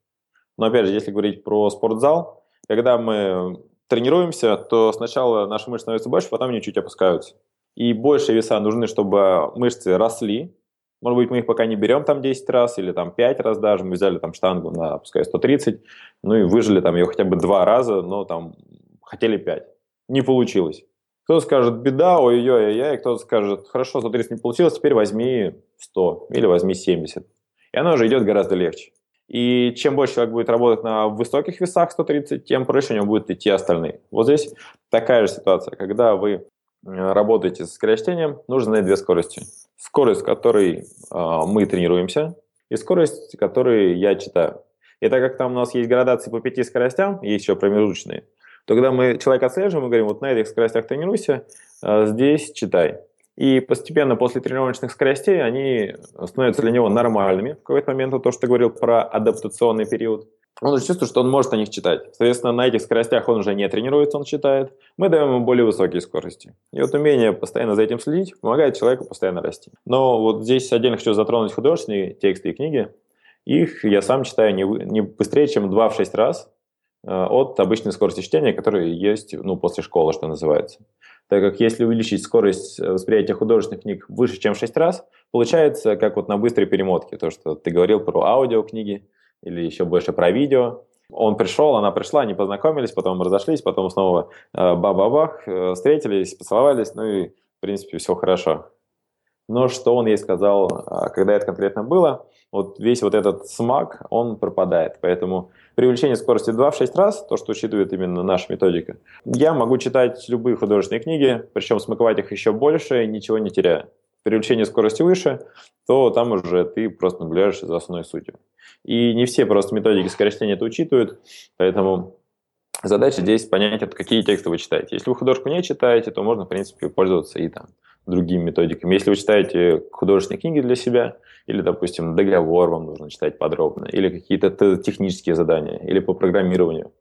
Но опять же, если говорить про спортзал, когда мы тренируемся, то сначала наши мышцы становятся больше, потом они чуть опускаются. И больше веса нужны, чтобы мышцы росли. Может быть, мы их пока не берем там 10 раз или там 5 раз даже. Мы взяли там штангу на, пускай, 130, ну и выжили там ее хотя бы два раза, но там хотели 5. Не получилось. Кто-то скажет, беда, ой-ой-ой, кто-то скажет, хорошо, 130 не получилось, теперь возьми 100 или возьми 70. И оно уже идет гораздо легче. И чем больше человек будет работать на высоких весах 130, тем проще у него будут идти остальные. Вот здесь такая же ситуация. Когда вы э, работаете с скорочтением, нужно знать две скорости. Скорость, которой э, мы тренируемся, и скорость, которой я читаю. И так как там у нас есть градации по пяти скоростям, есть еще промежуточные, то когда мы человека отслеживаем, мы говорим, вот на этих скоростях тренируйся, э, здесь читай. И постепенно после тренировочных скоростей они становятся для него нормальными. В какой-то момент, то, что ты говорил про адаптационный период, он уже чувствует, что он может о них читать. Соответственно, на этих скоростях он уже не тренируется, он читает. Мы даем ему более высокие скорости. И вот умение постоянно за этим следить помогает человеку постоянно расти. Но вот здесь отдельно хочу затронуть художественные тексты и книги. Их я сам читаю не, быстрее, чем 2-6 раз э, от обычной скорости чтения, которая есть ну, после школы, что называется так как если увеличить скорость э, восприятия художественных книг выше, чем в 6 раз, получается, как вот на быстрой перемотке, то, что ты говорил про аудиокниги или еще больше про видео. Он пришел, она пришла, они познакомились, потом разошлись, потом снова э, бабах, э, встретились, поцеловались, ну и, в принципе, все хорошо. Но что он ей сказал, а, когда это конкретно было, вот весь вот этот смак, он пропадает. Поэтому при увеличении скорости 2 в 6 раз, то, что учитывает именно наша методика, я могу читать любые художественные книги, причем смаковать их еще больше, ничего не теряя. При увеличении скорости выше, то там уже ты просто наблюдаешь за основной сутью. И не все просто методики скорочтения это учитывают, поэтому задача здесь понять, какие тексты вы читаете. Если вы художку не читаете, то можно, в принципе, пользоваться и там другими методиками. Если вы читаете художественные книги для себя, или, допустим, договор вам нужно читать подробно, или какие-то технические задания, или по программированию,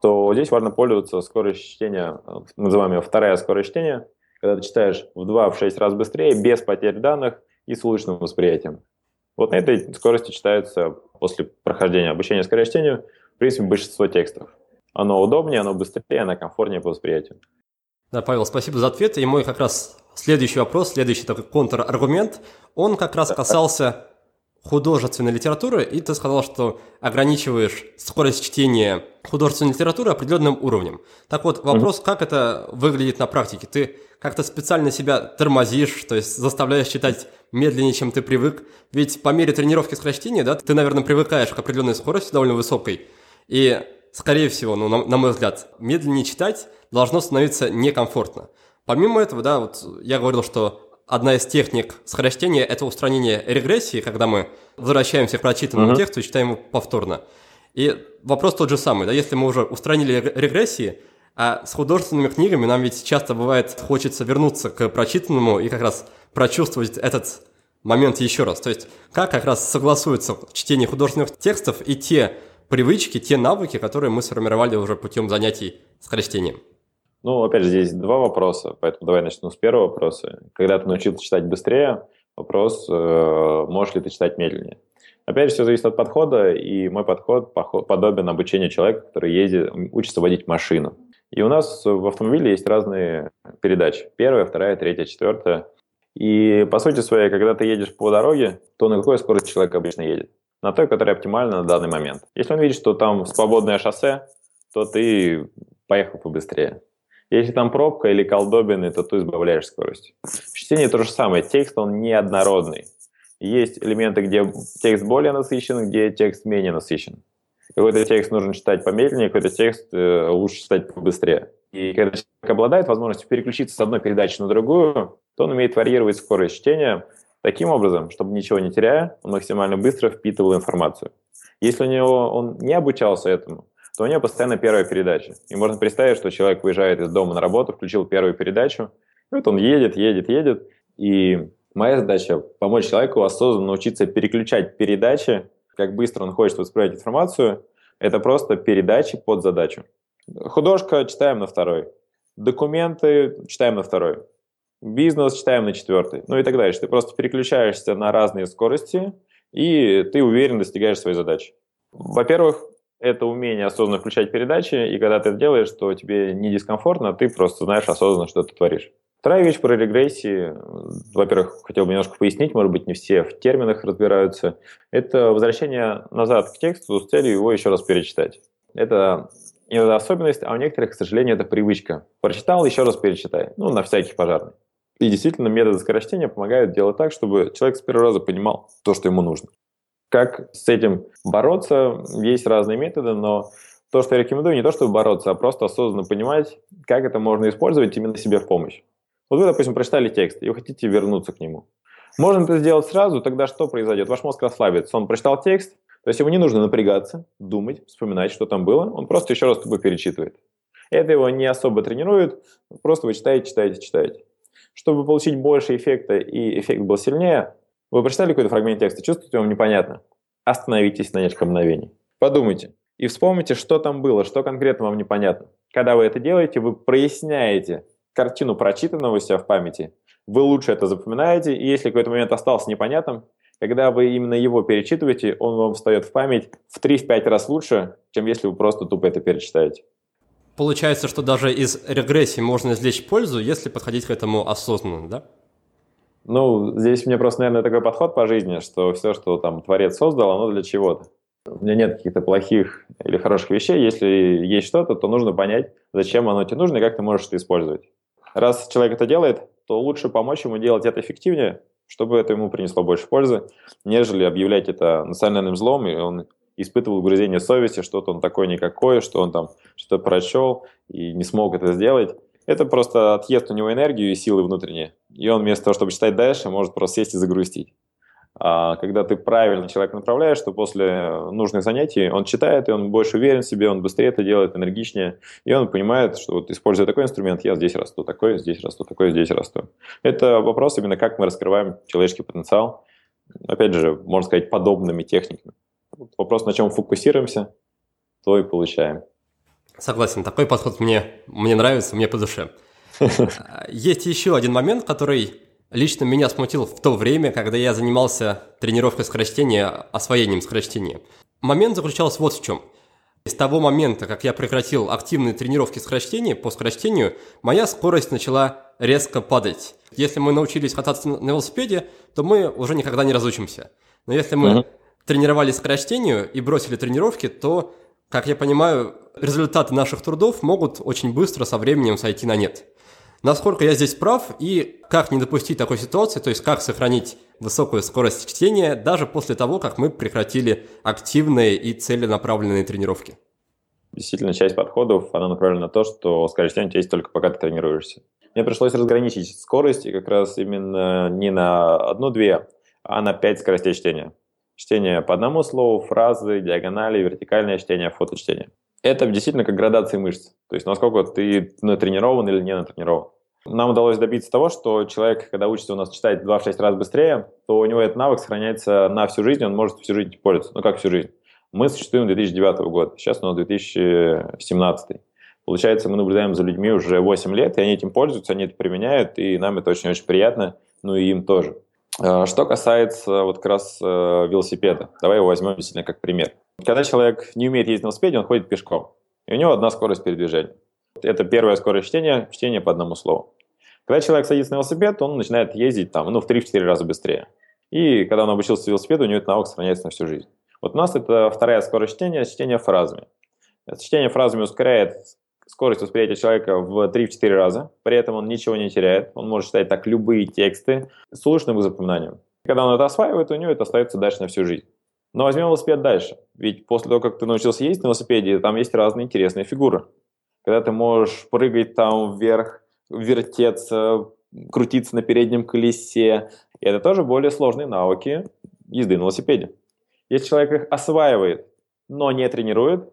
то здесь важно пользоваться скоростью чтения, называемая вторая скорость чтения, когда ты читаешь в 2-6 раз быстрее, без потерь данных и с улучшенным восприятием. Вот на этой скорости читается после прохождения обучения скорочтению, в принципе, большинство текстов. Оно удобнее, оно быстрее, оно комфортнее по восприятию. Да, Павел, спасибо за ответ. И мой как раз следующий вопрос, следующий такой контраргумент, он как раз касался художественной литературы, и ты сказал, что ограничиваешь скорость чтения художественной литературы определенным уровнем. Так вот, вопрос, mm-hmm. как это выглядит на практике? Ты как-то специально себя тормозишь, то есть заставляешь читать медленнее, чем ты привык. Ведь по мере тренировки скорочтения, да, ты, наверное, привыкаешь к определенной скорости довольно высокой. И, скорее всего, ну, на, на мой взгляд, медленнее читать должно становиться некомфортно. Помимо этого, да, вот я говорил, что одна из техник скорочтения – это устранение регрессии, когда мы возвращаемся к прочитанному uh-huh. тексту и читаем его повторно. И вопрос тот же самый, да, если мы уже устранили регрессии, а с художественными книгами нам ведь часто бывает хочется вернуться к прочитанному и как раз прочувствовать этот момент еще раз. То есть как как раз согласуется чтение художественных текстов и те привычки, те навыки, которые мы сформировали уже путем занятий скорочтением. Ну, опять же, здесь два вопроса, поэтому давай начну с первого вопроса. Когда ты научился читать быстрее, вопрос, э, можешь ли ты читать медленнее. Опять же, все зависит от подхода, и мой подход подобен обучению человека, который ездит, учится водить машину. И у нас в автомобиле есть разные передачи. Первая, вторая, третья, четвертая. И по сути своей, когда ты едешь по дороге, то на какой скорости человек обычно едет? На той, которая оптимальна на данный момент. Если он видит, что там свободное шоссе, то ты поехал побыстрее. Если там пробка или колдобины, то ты избавляешь скорость. В чтении то же самое. Текст, он неоднородный. Есть элементы, где текст более насыщен, где текст менее насыщен. Какой-то текст нужно читать помедленнее, какой-то текст э, лучше читать побыстрее. И когда человек обладает возможностью переключиться с одной передачи на другую, то он умеет варьировать скорость чтения таким образом, чтобы ничего не теряя, он максимально быстро впитывал информацию. Если у него он не обучался этому, то у нее постоянно первая передача. И можно представить, что человек выезжает из дома на работу, включил первую передачу, и вот он едет, едет, едет, и моя задача – помочь человеку осознанно научиться переключать передачи, как быстро он хочет воспринимать информацию, это просто передачи под задачу. Художка читаем на второй, документы читаем на второй, бизнес читаем на четвертый, ну и так дальше. Ты просто переключаешься на разные скорости, и ты уверенно достигаешь своей задачи. Во-первых, это умение осознанно включать передачи, и когда ты это делаешь, то тебе не дискомфортно, ты просто знаешь осознанно, что ты творишь. Вторая вещь про регрессии, во-первых, хотел бы немножко пояснить, может быть, не все в терминах разбираются, это возвращение назад к тексту с целью его еще раз перечитать. Это иногда особенность, а у некоторых, к сожалению, это привычка. Прочитал, еще раз перечитай, ну, на всякий пожарный. И действительно, методы скорочтения помогают делать так, чтобы человек с первого раза понимал то, что ему нужно. Как с этим бороться? Есть разные методы, но то, что я рекомендую, не то, чтобы бороться, а просто осознанно понимать, как это можно использовать именно себе в помощь. Вот вы, допустим, прочитали текст, и вы хотите вернуться к нему. Можно это сделать сразу, тогда что произойдет? Ваш мозг расслабится. Он прочитал текст, то есть ему не нужно напрягаться, думать, вспоминать, что там было. Он просто еще раз тобой перечитывает. Это его не особо тренирует, просто вы читаете, читаете, читаете. Чтобы получить больше эффекта и эффект был сильнее, вы прочитали какой-то фрагмент текста, чувствуете, вам непонятно? Остановитесь на несколько мгновений. Подумайте и вспомните, что там было, что конкретно вам непонятно. Когда вы это делаете, вы проясняете картину прочитанного у себя в памяти, вы лучше это запоминаете, и если какой-то момент остался непонятным, когда вы именно его перечитываете, он вам встает в память в 3-5 раз лучше, чем если вы просто тупо это перечитаете. Получается, что даже из регрессии можно извлечь пользу, если подходить к этому осознанно, да? Ну, здесь мне просто, наверное, такой подход по жизни, что все, что там Творец создал, оно для чего-то. У меня нет каких-то плохих или хороших вещей. Если есть что-то, то нужно понять, зачем оно тебе нужно и как ты можешь это использовать. Раз человек это делает, то лучше помочь ему делать это эффективнее, чтобы это ему принесло больше пользы, нежели объявлять это национальным злом, и он испытывал угрызение совести, что-то он такой никакой, что он там что-то прочел и не смог это сделать. Это просто отъест у него энергию и силы внутренние. И он вместо того, чтобы читать дальше, может просто сесть и загрустить. А когда ты правильно человека направляешь, то после нужных занятий он читает, и он больше уверен в себе, он быстрее это делает, энергичнее, и он понимает, что вот используя такой инструмент, я здесь расту, такой, здесь расту, такой, здесь расту. Это вопрос именно, как мы раскрываем человеческий потенциал, опять же, можно сказать, подобными техниками. Вопрос, на чем фокусируемся, то и получаем. Согласен, такой подход мне, мне нравится, мне по душе. Есть еще один момент, который лично меня смутил в то время, когда я занимался тренировкой скорочтения, освоением скорочтения. Момент заключался вот в чем. С того момента, как я прекратил активные тренировки скорочтения по скорочтению, моя скорость начала резко падать. Если мы научились кататься на велосипеде, то мы уже никогда не разучимся. Но если мы uh-huh. тренировались скорочтению и бросили тренировки, то, как я понимаю, результаты наших трудов могут очень быстро со временем сойти на нет насколько я здесь прав и как не допустить такой ситуации, то есть как сохранить высокую скорость чтения даже после того, как мы прекратили активные и целенаправленные тренировки. Действительно, часть подходов, она направлена на то, что скорость чтения есть только пока ты тренируешься. Мне пришлось разграничить скорость как раз именно не на одну-две, а на пять скоростей чтения. Чтение по одному слову, фразы, диагонали, вертикальное чтение, фоточтение это действительно как градация мышц. То есть насколько ты натренирован или не натренирован. Нам удалось добиться того, что человек, когда учится у нас читать 2-6 раз быстрее, то у него этот навык сохраняется на всю жизнь, он может всю жизнь пользоваться. Ну как всю жизнь? Мы существуем 2009 года, сейчас у нас 2017. Получается, мы наблюдаем за людьми уже 8 лет, и они этим пользуются, они это применяют, и нам это очень-очень приятно, ну и им тоже. А, что касается вот как раз э, велосипеда, давай его возьмем действительно как пример. Когда человек не умеет ездить на велосипеде, он ходит пешком. И у него одна скорость передвижения. Это первая скорость чтения, чтение по одному слову. Когда человек садится на велосипед, он начинает ездить там, ну, в 3-4 раза быстрее. И когда он обучился велосипеду, у него этот навык сохраняется на всю жизнь. Вот у нас это вторая скорость чтения, чтение фразами. Чтение фразами ускоряет скорость восприятия человека в 3-4 раза, при этом он ничего не теряет, он может читать так любые тексты с улучшенным запоминанием. Когда он это осваивает, у него это остается дальше на всю жизнь. Но возьмем велосипед дальше. Ведь после того, как ты научился ездить на велосипеде, там есть разные интересные фигуры. Когда ты можешь прыгать там вверх, вертеться, крутиться на переднем колесе. И это тоже более сложные навыки езды на велосипеде. Если человек их осваивает, но не тренирует,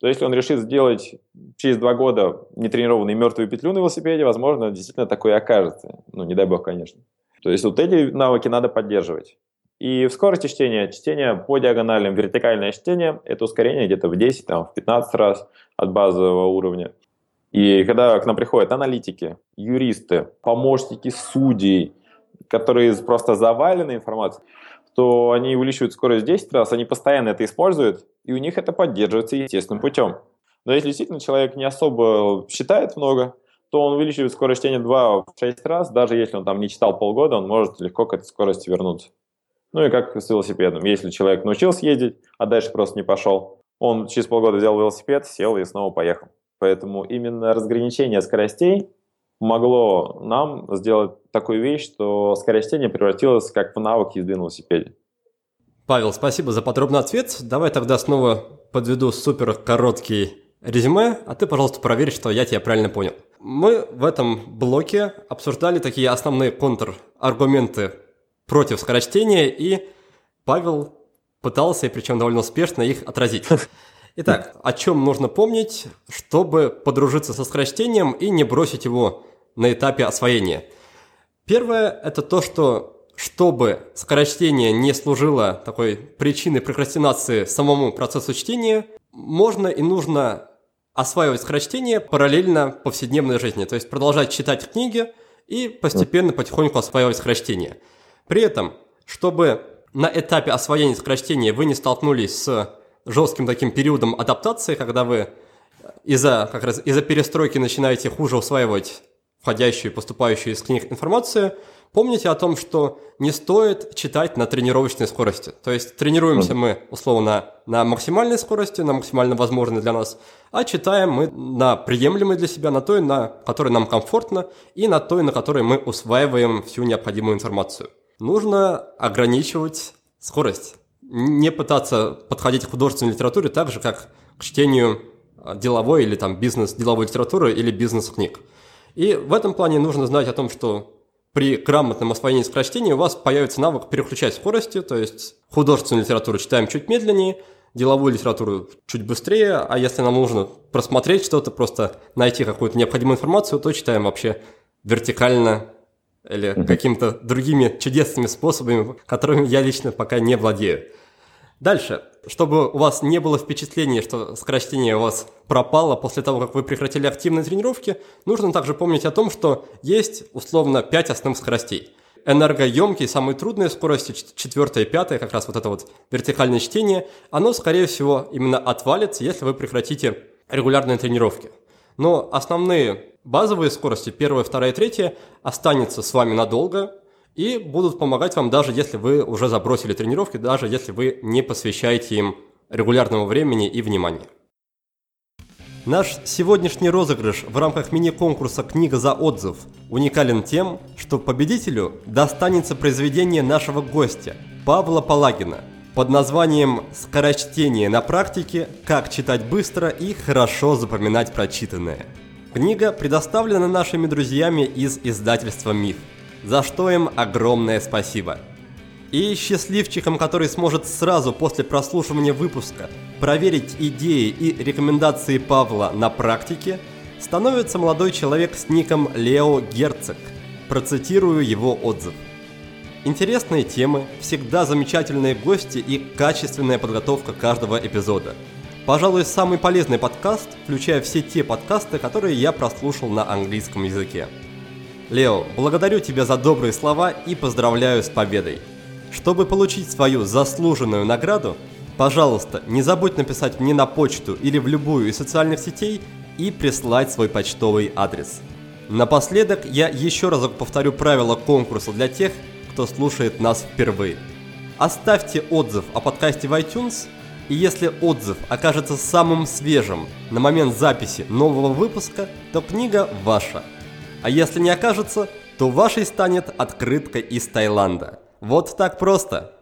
то если он решит сделать через два года нетренированный мертвую петлю на велосипеде, возможно, действительно такое окажется. Ну, не дай бог, конечно. То есть вот эти навыки надо поддерживать. И в скорости чтения, чтение по диагоналям, вертикальное чтение, это ускорение где-то в 10, там, в 15 раз от базового уровня. И когда к нам приходят аналитики, юристы, помощники судей, которые просто завалены информацией, то они увеличивают скорость в 10 раз, они постоянно это используют, и у них это поддерживается естественным путем. Но если действительно человек не особо считает много, то он увеличивает скорость чтения 2-6 раз, даже если он там не читал полгода, он может легко к этой скорости вернуться. Ну и как с велосипедом. Если человек научился ездить, а дальше просто не пошел, он через полгода взял велосипед, сел и снова поехал. Поэтому именно разграничение скоростей могло нам сделать такую вещь, что скоростение превратилось как в навык езды на велосипеде. Павел, спасибо за подробный ответ. Давай тогда снова подведу супер короткий резюме, а ты, пожалуйста, проверь, что я тебя правильно понял. Мы в этом блоке обсуждали такие основные контраргументы против скорочтения, и Павел пытался, и причем довольно успешно, их отразить. Итак, о чем нужно помнить, чтобы подружиться со скорочтением и не бросить его на этапе освоения? Первое – это то, что чтобы скорочтение не служило такой причиной прокрастинации самому процессу чтения, можно и нужно осваивать скорочтение параллельно повседневной жизни, то есть продолжать читать книги и постепенно потихоньку осваивать скорочтение – при этом, чтобы на этапе освоения скорочтения вы не столкнулись с жестким таким периодом адаптации, когда вы из-за как раз из-за перестройки начинаете хуже усваивать входящую и поступающую из книг информацию, помните о том, что не стоит читать на тренировочной скорости. То есть тренируемся мы условно на максимальной скорости, на максимально возможной для нас, а читаем мы на приемлемой для себя, на той, на которой нам комфортно, и на той, на которой мы усваиваем всю необходимую информацию нужно ограничивать скорость. Не пытаться подходить к художественной литературе так же, как к чтению а, деловой или там бизнес-деловой литературы или бизнес-книг. И в этом плане нужно знать о том, что при грамотном освоении скорочтения у вас появится навык переключать скорости, то есть художественную литературу читаем чуть медленнее, деловую литературу чуть быстрее, а если нам нужно просмотреть что-то, просто найти какую-то необходимую информацию, то читаем вообще вертикально или mm-hmm. какими-то другими чудесными способами, которыми я лично пока не владею. Дальше. чтобы у вас не было впечатления, что скорочтение у вас пропало после того, как вы прекратили активные тренировки, нужно также помнить о том, что есть условно 5 основных скоростей. Энергоемкие, самые трудные скорости, четвертая и пятая, как раз вот это вот вертикальное чтение, оно, скорее всего, именно отвалится, если вы прекратите регулярные тренировки. Но основные базовые скорости, первая, вторая третья, останутся с вами надолго и будут помогать вам даже если вы уже забросили тренировки, даже если вы не посвящаете им регулярного времени и внимания. Наш сегодняшний розыгрыш в рамках мини-конкурса «Книга за отзыв» уникален тем, что победителю достанется произведение нашего гостя Павла Палагина под названием «Скорочтение на практике. Как читать быстро и хорошо запоминать прочитанное». Книга предоставлена нашими друзьями из издательства «Миф», за что им огромное спасибо. И счастливчиком, который сможет сразу после прослушивания выпуска проверить идеи и рекомендации Павла на практике, становится молодой человек с ником Лео Герцог. Процитирую его отзыв. Интересные темы, всегда замечательные гости и качественная подготовка каждого эпизода. Пожалуй, самый полезный подкаст, включая все те подкасты, которые я прослушал на английском языке. Лео, благодарю тебя за добрые слова и поздравляю с победой. Чтобы получить свою заслуженную награду, пожалуйста, не забудь написать мне на почту или в любую из социальных сетей и прислать свой почтовый адрес. Напоследок я еще разок повторю правила конкурса для тех, кто слушает нас впервые. Оставьте отзыв о подкасте в iTunes, и если отзыв окажется самым свежим на момент записи нового выпуска, то книга ваша. А если не окажется, то вашей станет открытка из Таиланда – вот так просто.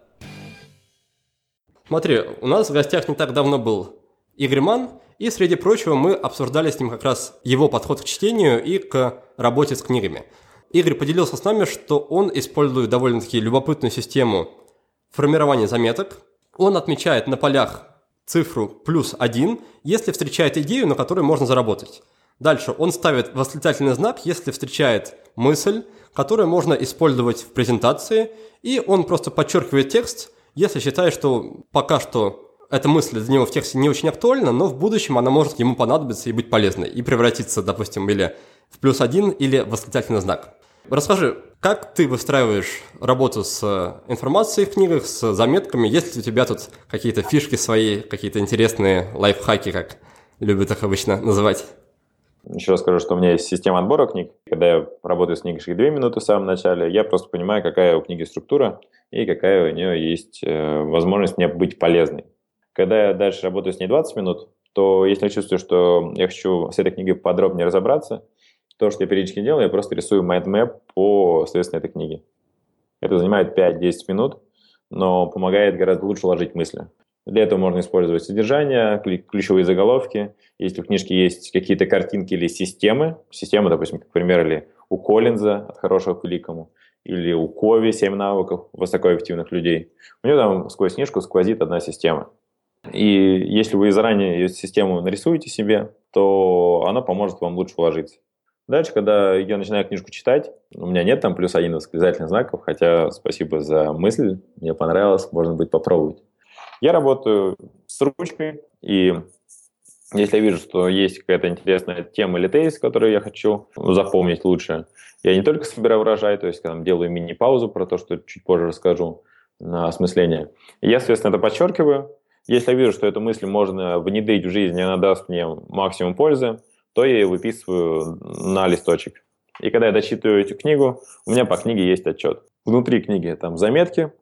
Смотри, у нас в гостях не так давно был Игорь Ман, и, среди прочего, мы обсуждали с ним как раз его подход к чтению и к работе с книгами. Игорь поделился с нами, что он использует довольно-таки любопытную систему формирования заметок. Он отмечает на полях цифру плюс один, если встречает идею, на которой можно заработать. Дальше он ставит восклицательный знак, если встречает мысль, которую можно использовать в презентации, и он просто подчеркивает текст, если считает, что пока что эта мысль для него в тексте не очень актуальна, но в будущем она может ему понадобиться и быть полезной, и превратиться, допустим, или в плюс один, или восклицательный знак. Расскажи, как ты выстраиваешь работу с информацией в книгах, с заметками? Есть ли у тебя тут какие-то фишки свои, какие-то интересные лайфхаки, как любят их обычно называть? Еще раз скажу, что у меня есть система отбора книг. Когда я работаю с книгой две минуты в самом начале, я просто понимаю, какая у книги структура и какая у нее есть э, возможность мне быть полезной. Когда я дальше работаю с ней 20 минут, то если я чувствую, что я хочу с этой книгой подробнее разобраться, то, что я периодически делаю, я просто рисую mindmap по, соответственно, этой книге. Это занимает 5-10 минут, но помогает гораздо лучше ложить мысли. Для этого можно использовать содержание, ключевые заголовки. Если в книжке есть какие-то картинки или системы, системы, допустим, как пример, или у Коллинза «От хорошего к великому», или у Кови «Семь навыков высокоэффективных людей», у него там сквозь книжку сквозит одна система. И если вы заранее эту систему нарисуете себе, то она поможет вам лучше уложиться. Дальше, когда я начинаю книжку читать, у меня нет там плюс один восклицательных знаков, хотя спасибо за мысль, мне понравилось, можно будет попробовать. Я работаю с ручкой, и если я вижу, что есть какая-то интересная тема или тезис, который я хочу запомнить лучше, я не только собираю урожай, то есть когда делаю мини-паузу про то, что чуть позже расскажу на осмысление. я, соответственно, это подчеркиваю. Если я вижу, что эту мысль можно внедрить в жизнь, и она даст мне максимум пользы, то я ее выписываю на листочек. И когда я дочитываю эту книгу, у меня по книге есть отчет. Внутри книги там заметки,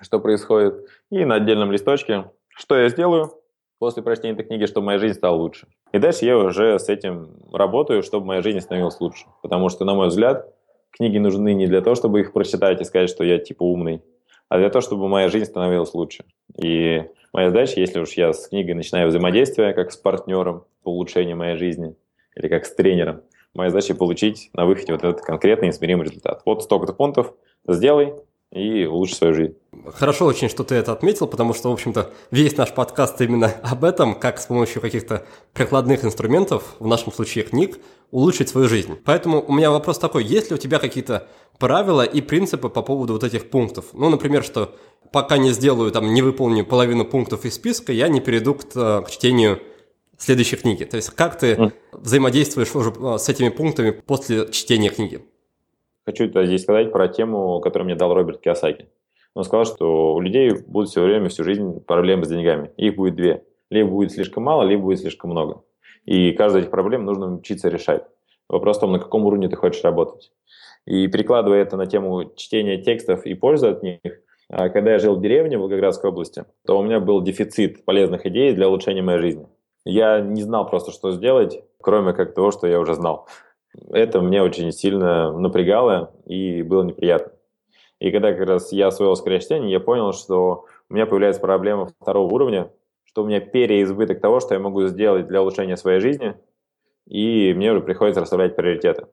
что происходит, и на отдельном листочке, что я сделаю после прочтения этой книги, чтобы моя жизнь стала лучше. И дальше я уже с этим работаю, чтобы моя жизнь становилась лучше. Потому что, на мой взгляд, книги нужны не для того, чтобы их прочитать и сказать, что я типа умный, а для того, чтобы моя жизнь становилась лучше. И моя задача, если уж я с книгой начинаю взаимодействие, как с партнером по улучшению моей жизни, или как с тренером, моя задача получить на выходе вот этот конкретный измеримый результат. Вот столько-то пунктов, сделай, и улучшить свою жизнь. Хорошо очень, что ты это отметил, потому что, в общем-то, весь наш подкаст именно об этом, как с помощью каких-то прикладных инструментов, в нашем случае книг, улучшить свою жизнь. Поэтому у меня вопрос такой, есть ли у тебя какие-то правила и принципы по поводу вот этих пунктов? Ну, например, что пока не сделаю, там, не выполню половину пунктов из списка, я не перейду к, к чтению следующей книги. То есть как ты mm. взаимодействуешь уже а, с этими пунктами после чтения книги? Хочу здесь сказать про тему, которую мне дал Роберт Киосаки. Он сказал, что у людей будут все время, всю жизнь проблемы с деньгами. Их будет две. Либо будет слишком мало, либо будет слишком много. И каждую из этих проблем нужно учиться решать. Вопрос в том, на каком уровне ты хочешь работать. И перекладывая это на тему чтения текстов и пользы от них, а, когда я жил в деревне в Волгоградской области, то у меня был дефицит полезных идей для улучшения моей жизни. Я не знал просто, что сделать, кроме как того, что я уже знал. Это мне очень сильно напрягало и было неприятно. И когда как раз я освоил скорочтение, я понял, что у меня появляется проблема второго уровня, что у меня переизбыток того, что я могу сделать для улучшения своей жизни, и мне уже приходится расставлять приоритеты.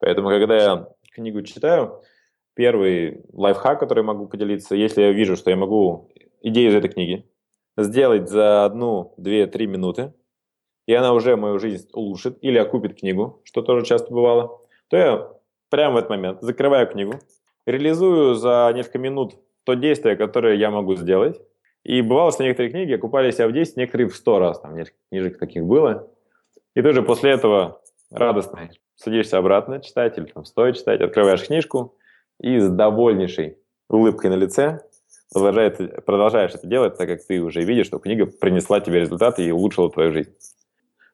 Поэтому, когда я книгу читаю, первый лайфхак, который могу поделиться, если я вижу, что я могу идею из этой книги сделать за одну, две, три минуты, и она уже мою жизнь улучшит или окупит книгу, что тоже часто бывало, то я прямо в этот момент закрываю книгу, реализую за несколько минут то действие, которое я могу сделать. И бывало, что некоторые книги окупались я в 10, некоторые в 100 раз, там несколько книжек таких было. И ты же после этого радостно садишься обратно читать или там стоит читать, открываешь книжку и с довольнейшей улыбкой на лице продолжаешь, продолжаешь это делать, так как ты уже видишь, что книга принесла тебе результат и улучшила твою жизнь.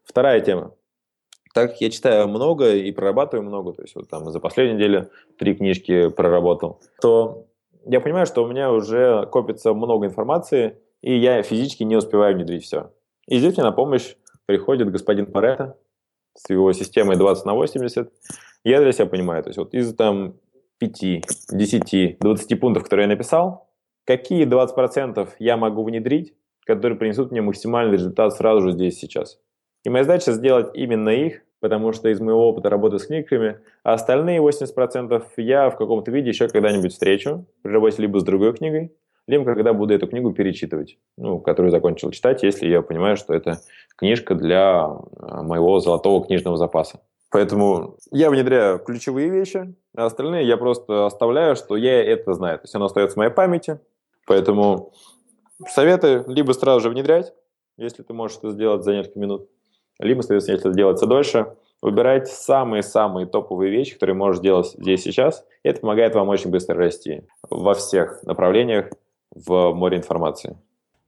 Вторая тема. Так как я читаю много и прорабатываю много, то есть вот там за последнюю неделю три книжки проработал, то я понимаю, что у меня уже копится много информации, и я физически не успеваю внедрить все. И здесь мне на помощь приходит господин Паретто с его системой 20 на 80. Я для себя понимаю, то есть вот из там 5, 10, 20 пунктов, которые я написал, какие 20% я могу внедрить, которые принесут мне максимальный результат сразу же здесь сейчас. И моя задача сделать именно их, потому что из моего опыта работы с книгами, а остальные 80% я в каком-то виде еще когда-нибудь встречу при работе либо с другой книгой, либо когда буду эту книгу перечитывать, ну, которую закончил читать, если я понимаю, что это книжка для а, моего золотого книжного запаса. Поэтому я внедряю ключевые вещи, а остальные я просто оставляю, что я это знаю. То есть оно остается в моей памяти. Поэтому советы либо сразу же внедрять, если ты можешь это сделать за несколько минут, либо, соответственно, если это делается дольше, выбирать самые-самые топовые вещи, которые можешь сделать здесь сейчас. И это помогает вам очень быстро расти во всех направлениях в море информации.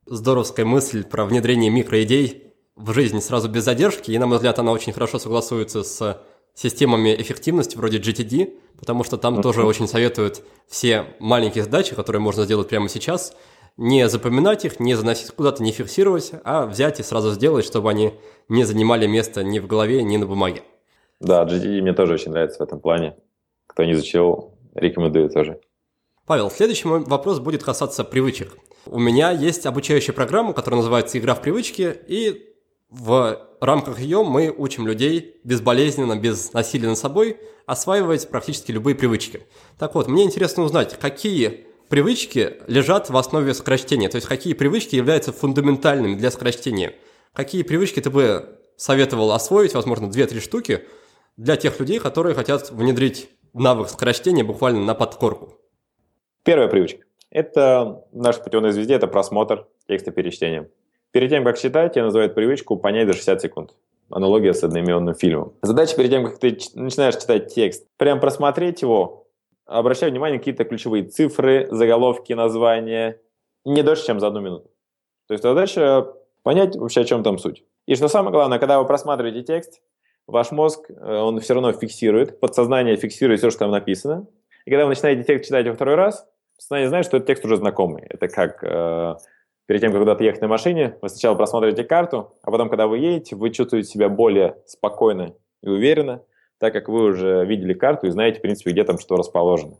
Здоровская мысль про внедрение микроидей в жизнь сразу без задержки, и, на мой взгляд, она очень хорошо согласуется с системами эффективности вроде GTD, потому что там тоже очень советуют все маленькие задачи, которые можно сделать прямо сейчас, не запоминать их, не заносить куда-то, не фиксировать, а взять и сразу сделать, чтобы они не занимали место ни в голове, ни на бумаге. Да, GTD мне тоже очень нравится в этом плане. Кто не изучил, рекомендую тоже. Павел, следующий мой вопрос будет касаться привычек. У меня есть обучающая программа, которая называется «Игра в привычки», и в рамках ее мы учим людей безболезненно, без насилия над собой осваивать практически любые привычки. Так вот, мне интересно узнать, какие привычки лежат в основе скорочтения, то есть какие привычки являются фундаментальными для скорочтения. Какие привычки ты бы советовал освоить, возможно, 2-3 штуки, для тех людей, которые хотят внедрить навык скорочтения буквально на подкорку? Первая привычка. Это наша путевой звезде, это просмотр текста перечтения. Перед тем, как читать, я называю привычку понять за 60 секунд. Аналогия с одноименным фильмом. Задача перед тем, как ты начинаешь читать текст, прям просмотреть его, обращаю внимание на какие-то ключевые цифры, заголовки, названия, не дольше, чем за одну минуту. То есть задача понять вообще, о чем там суть. И что самое главное, когда вы просматриваете текст, ваш мозг, э, он все равно фиксирует, подсознание фиксирует все, что там написано. И когда вы начинаете текст читать во второй раз, подсознание знает, что этот текст уже знакомый. Это как э, перед тем, как куда-то ехать на машине, вы сначала просматриваете карту, а потом, когда вы едете, вы чувствуете себя более спокойно и уверенно, так как вы уже видели карту и знаете, в принципе, где там что расположено.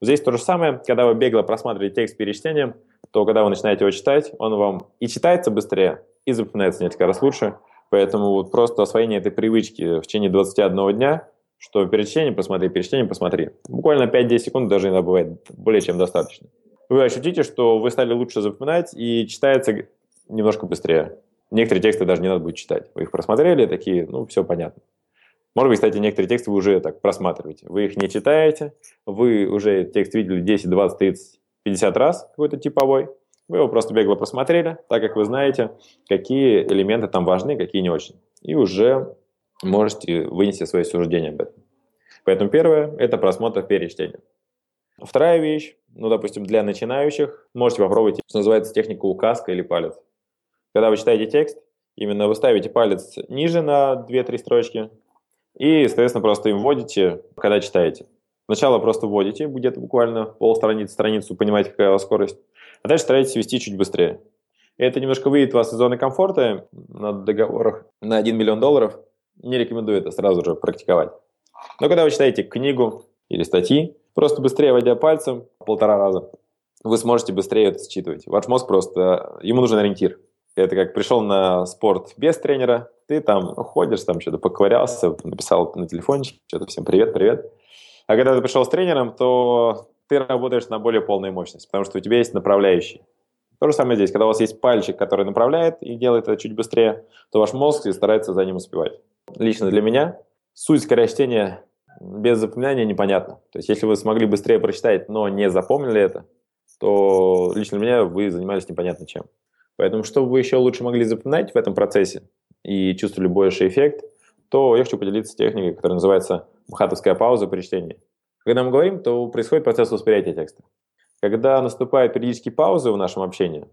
Здесь то же самое, когда вы бегло просматриваете текст перед чтением, то когда вы начинаете его читать, он вам и читается быстрее, и запоминается несколько раз лучше. Поэтому вот просто освоение этой привычки в течение 21 дня, что перед чтением посмотри, перед чтением посмотри. Буквально 5-10 секунд даже иногда бывает более чем достаточно. Вы ощутите, что вы стали лучше запоминать и читается немножко быстрее. Некоторые тексты даже не надо будет читать. Вы их просмотрели, такие, ну, все понятно. Может быть, кстати, некоторые тексты вы уже так просматриваете. Вы их не читаете, вы уже текст видели 10, 20, 30 50 раз какой-то типовой, вы его просто бегло просмотрели, так как вы знаете, какие элементы там важны, какие не очень. И уже можете вынести свои суждения об этом. Поэтому первое – это просмотр перечтения. Вторая вещь, ну, допустим, для начинающих, можете попробовать, что называется, техника указка или палец. Когда вы читаете текст, именно вы ставите палец ниже на 2-3 строчки и, соответственно, просто им вводите, когда читаете. Сначала просто вводите где-то буквально полстраницы, страницу, понимаете, какая у вас скорость, а дальше старайтесь вести чуть быстрее. И это немножко выйдет вас из зоны комфорта на договорах на 1 миллион долларов. Не рекомендую это сразу же практиковать. Но когда вы читаете книгу или статьи, просто быстрее водя пальцем полтора раза, вы сможете быстрее это считывать. Ваш мозг просто, ему нужен ориентир. Это как пришел на спорт без тренера, ты там ходишь, там что-то поковырялся, написал на телефончике, что-то всем привет, привет. А когда ты пришел с тренером, то ты работаешь на более полную мощность, потому что у тебя есть направляющий. То же самое здесь. Когда у вас есть пальчик, который направляет и делает это чуть быстрее, то ваш мозг старается за ним успевать. Лично для меня суть скорочтения без запоминания непонятна. То есть, если вы смогли быстрее прочитать, но не запомнили это, то лично меня вы занимались непонятно чем. Поэтому, чтобы вы еще лучше могли запоминать в этом процессе и чувствовали больше эффект, то я хочу поделиться техникой, которая называется мхатовская пауза при чтении. Когда мы говорим, то происходит процесс восприятия текста. Когда наступают периодические паузы в нашем общении,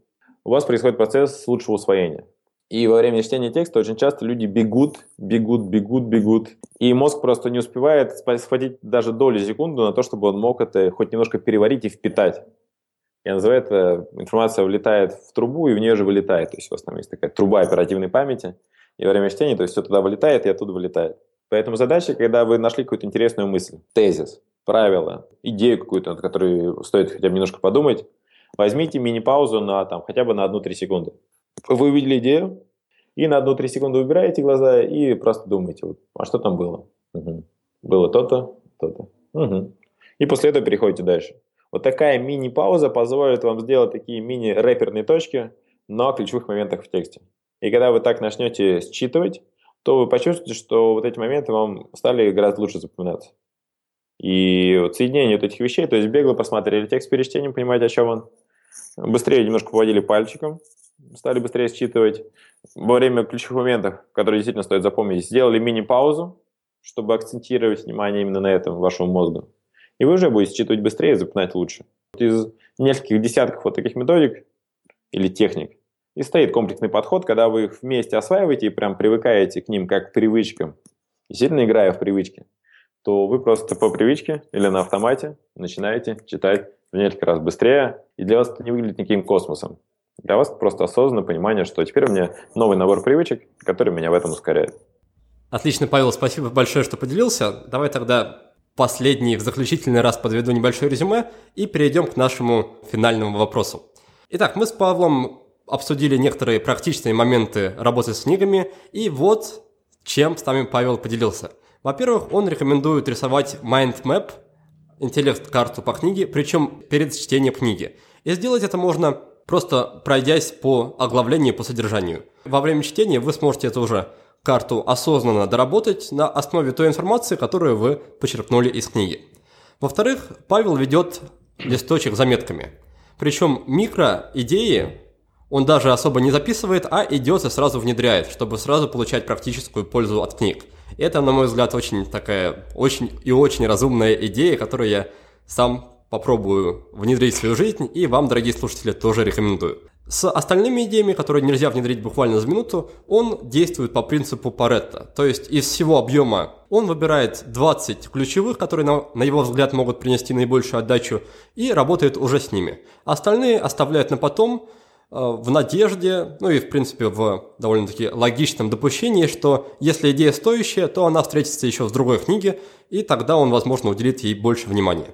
у вас происходит процесс лучшего усвоения. И во время чтения текста очень часто люди бегут, бегут, бегут, бегут. И мозг просто не успевает схватить даже долю секунды на то, чтобы он мог это хоть немножко переварить и впитать. Я называю это, информация влетает в трубу и в нее же вылетает. То есть у вас там есть такая труба оперативной памяти. И во время чтения, то есть все туда вылетает и оттуда вылетает. Поэтому задача, когда вы нашли какую-то интересную мысль, тезис, правило, идею какую-то, над которой стоит хотя бы немножко подумать, возьмите мини-паузу на там, хотя бы на 1-3 секунды. Вы увидели идею, и на 1-3 секунды убираете глаза и просто думаете, вот, а что там было? Угу. Было то-то, то-то. Угу. И после этого переходите дальше. Вот такая мини-пауза позволит вам сделать такие мини-рэперные точки на ключевых моментах в тексте. И когда вы так начнете считывать, то вы почувствуете, что вот эти моменты вам стали гораздо лучше запоминаться. И вот соединение вот этих вещей, то есть бегло посмотрели текст перед чтением, понимаете, о чем он, быстрее немножко поводили пальчиком, стали быстрее считывать. Во время ключевых моментов, которые действительно стоит запомнить, сделали мини-паузу, чтобы акцентировать внимание именно на этом вашему мозгу. И вы уже будете считывать быстрее и запоминать лучше. Из нескольких десятков вот таких методик или техник и стоит комплексный подход, когда вы их вместе осваиваете и прям привыкаете к ним как к привычкам, и сильно играя в привычки то вы просто по привычке или на автомате начинаете читать в несколько раз быстрее, и для вас это не выглядит никаким космосом. Для вас просто осознанное понимание, что теперь у меня новый набор привычек, который меня в этом ускоряет. Отлично, Павел, спасибо большое, что поделился. Давай тогда последний, в заключительный раз подведу небольшое резюме и перейдем к нашему финальному вопросу. Итак, мы с Павлом обсудили некоторые практичные моменты работы с книгами, и вот чем с нами Павел поделился – во-первых, он рекомендует рисовать mind map, интеллект-карту по книге, причем перед чтением книги. И сделать это можно просто пройдясь по оглавлению по содержанию. Во время чтения вы сможете эту уже карту осознанно доработать на основе той информации, которую вы почерпнули из книги. Во-вторых, Павел ведет листочек заметками. Причем микроидеи он даже особо не записывает, а идет и сразу внедряет, чтобы сразу получать практическую пользу от книг. Это, на мой взгляд, очень такая, очень и очень разумная идея, которую я сам попробую внедрить в свою жизнь, и вам, дорогие слушатели, тоже рекомендую. С остальными идеями, которые нельзя внедрить буквально за минуту, он действует по принципу Паретта. То есть из всего объема он выбирает 20 ключевых, которые, на, на его взгляд, могут принести наибольшую отдачу, и работает уже с ними. Остальные оставляет на потом, Э, в надежде, ну и в принципе в довольно-таки логичном допущении, что если идея стоящая, то она встретится еще в другой книге, и тогда он, возможно, уделит ей больше внимания.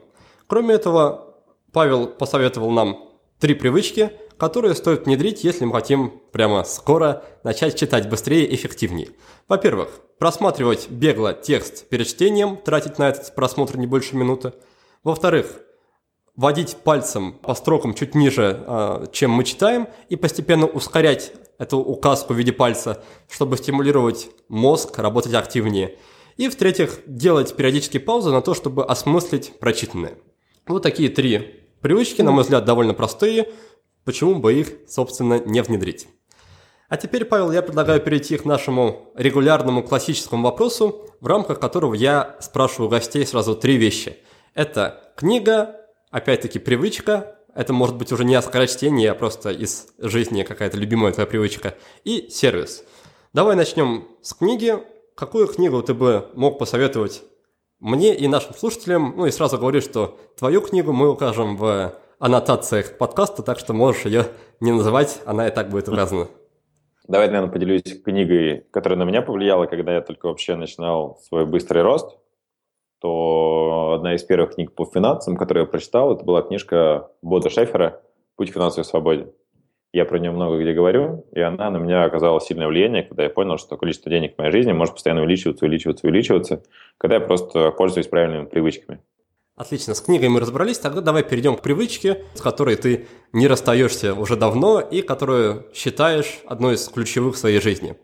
Кроме этого, Павел посоветовал нам три привычки, которые стоит внедрить, если мы хотим прямо скоро начать читать быстрее и эффективнее. Во-первых, просматривать бегло текст перед чтением, тратить на этот просмотр не больше минуты. Во-вторых, водить пальцем по строкам чуть ниже, а, чем мы читаем, и постепенно ускорять эту указку в виде пальца, чтобы стимулировать мозг работать активнее. И в-третьих, делать периодически паузы на то, чтобы осмыслить прочитанное. Вот такие три Привычки, на мой взгляд, довольно простые, почему бы их, собственно, не внедрить. А теперь, Павел, я предлагаю перейти к нашему регулярному классическому вопросу, в рамках которого я спрашиваю гостей сразу три вещи. Это книга, опять-таки привычка, это может быть уже не от скорочтения, а просто из жизни какая-то любимая твоя привычка, и сервис. Давай начнем с книги. Какую книгу ты бы мог посоветовать мне и нашим слушателям, ну и сразу говорю, что твою книгу мы укажем в аннотациях подкаста, так что можешь ее не называть, она и так будет указана. Давай, наверное, поделюсь книгой, которая на меня повлияла, когда я только вообще начинал свой быстрый рост. То одна из первых книг по финансам, которую я прочитал, это была книжка Бода Шефера «Путь к финансовой свободе». Я про нее много где говорю, и она на меня оказала сильное влияние, когда я понял, что количество денег в моей жизни может постоянно увеличиваться, увеличиваться, увеличиваться, когда я просто пользуюсь правильными привычками. Отлично, с книгой мы разобрались, тогда давай перейдем к привычке, с которой ты не расстаешься уже давно и которую считаешь одной из ключевых в своей жизни.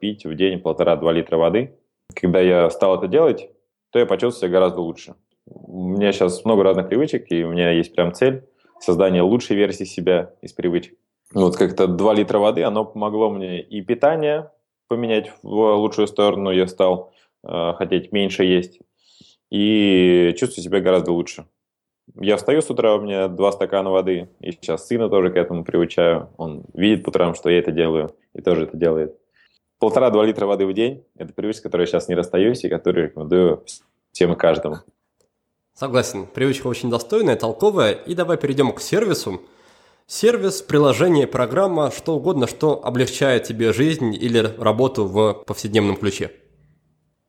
Пить в день полтора-два литра воды. Когда я стал это делать, то я почувствовал себя гораздо лучше. У меня сейчас много разных привычек, и у меня есть прям цель создания лучшей версии себя из привычек. Вот как-то 2 литра воды, оно помогло мне и питание поменять в лучшую сторону, я стал э, хотеть меньше есть, и чувствую себя гораздо лучше. Я встаю с утра, у меня два стакана воды, и сейчас сына тоже к этому приучаю. Он видит по утрам, что я это делаю, и тоже это делает. Полтора-два литра воды в день – это привычка, которой я сейчас не расстаюсь, и которую рекомендую всем и каждому. Согласен, привычка очень достойная, толковая. И давай перейдем к сервису. Сервис, приложение, программа, что угодно, что облегчает тебе жизнь или работу в повседневном ключе.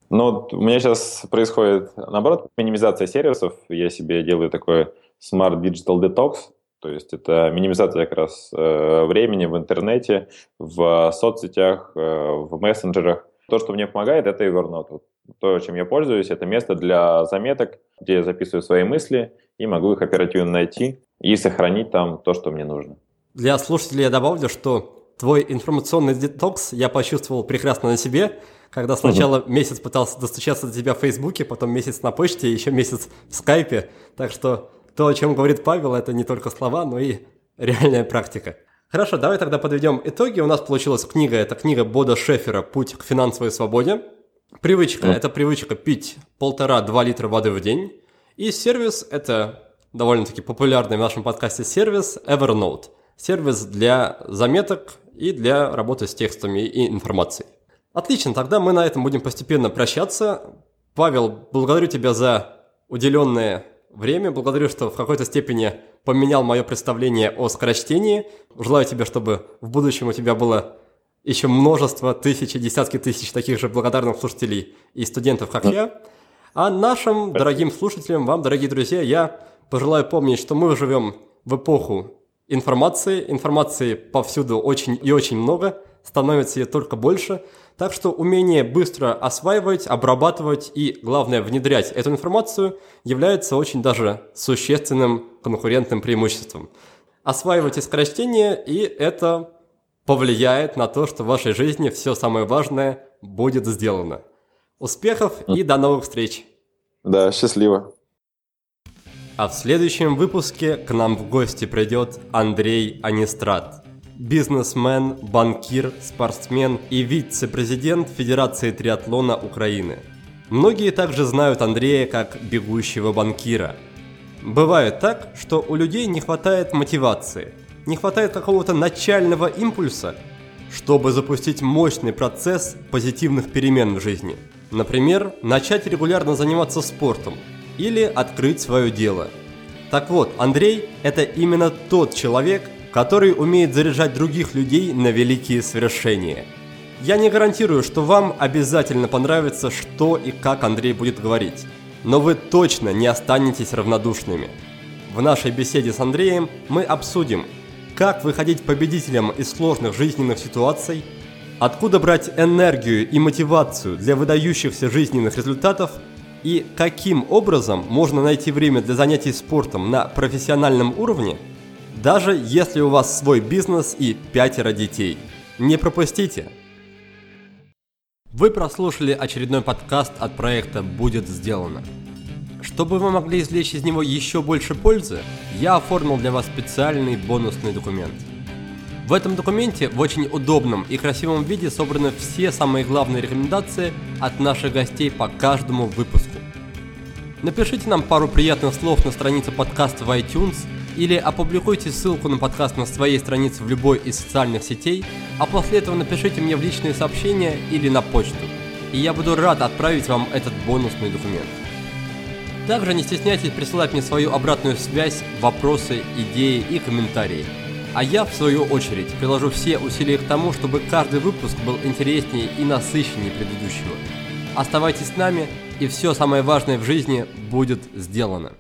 Ну, у меня сейчас происходит, наоборот, минимизация сервисов. Я себе делаю такой Smart Digital Detox, то есть это минимизация как раз э, времени в интернете, в соцсетях, э, в мессенджерах. То, что мне помогает, это Evernote. То, чем я пользуюсь, это место для заметок, где я записываю свои мысли и могу их оперативно найти и сохранить там то, что мне нужно. Для слушателей я добавлю, что твой информационный детокс я почувствовал прекрасно на себе, когда сначала угу. месяц пытался достучаться до тебя в Фейсбуке, потом месяц на почте, еще месяц в Скайпе. Так что то, о чем говорит Павел, это не только слова, но и реальная практика. Хорошо, давай тогда подведем итоги. У нас получилась книга, это книга Бода Шефера «Путь к финансовой свободе». Привычка – это привычка пить полтора-два литра воды в день. И сервис – это довольно-таки популярный в нашем подкасте сервис Evernote. Сервис для заметок и для работы с текстами и информацией. Отлично, тогда мы на этом будем постепенно прощаться. Павел, благодарю тебя за уделенное время. Благодарю, что в какой-то степени поменял мое представление о скорочтении. Желаю тебе, чтобы в будущем у тебя было еще множество, тысячи, десятки тысяч таких же благодарных слушателей и студентов, как я. А нашим дорогим слушателям, вам, дорогие друзья, я пожелаю помнить, что мы живем в эпоху информации. Информации повсюду очень и очень много, становится ее только больше. Так что умение быстро осваивать, обрабатывать и, главное, внедрять эту информацию является очень даже существенным конкурентным преимуществом. Осваивайте скорочтение, и это повлияет на то, что в вашей жизни все самое важное будет сделано. Успехов и до новых встреч! Да, счастливо! А в следующем выпуске к нам в гости придет Андрей Анистрат. Бизнесмен, банкир, спортсмен и вице-президент Федерации триатлона Украины. Многие также знают Андрея как бегущего банкира. Бывает так, что у людей не хватает мотивации, не хватает какого-то начального импульса, чтобы запустить мощный процесс позитивных перемен в жизни. Например, начать регулярно заниматься спортом – или открыть свое дело. Так вот, Андрей – это именно тот человек, который умеет заряжать других людей на великие свершения. Я не гарантирую, что вам обязательно понравится, что и как Андрей будет говорить, но вы точно не останетесь равнодушными. В нашей беседе с Андреем мы обсудим, как выходить победителем из сложных жизненных ситуаций, откуда брать энергию и мотивацию для выдающихся жизненных результатов – и каким образом можно найти время для занятий спортом на профессиональном уровне, даже если у вас свой бизнес и пятеро детей. Не пропустите! Вы прослушали очередной подкаст от проекта «Будет сделано». Чтобы вы могли извлечь из него еще больше пользы, я оформил для вас специальный бонусный документ. В этом документе в очень удобном и красивом виде собраны все самые главные рекомендации от наших гостей по каждому выпуску. Напишите нам пару приятных слов на странице подкаста в iTunes или опубликуйте ссылку на подкаст на своей странице в любой из социальных сетей, а после этого напишите мне в личные сообщения или на почту, и я буду рад отправить вам этот бонусный документ. Также не стесняйтесь присылать мне свою обратную связь, вопросы, идеи и комментарии. А я, в свою очередь, приложу все усилия к тому, чтобы каждый выпуск был интереснее и насыщеннее предыдущего. Оставайтесь с нами, и все самое важное в жизни будет сделано.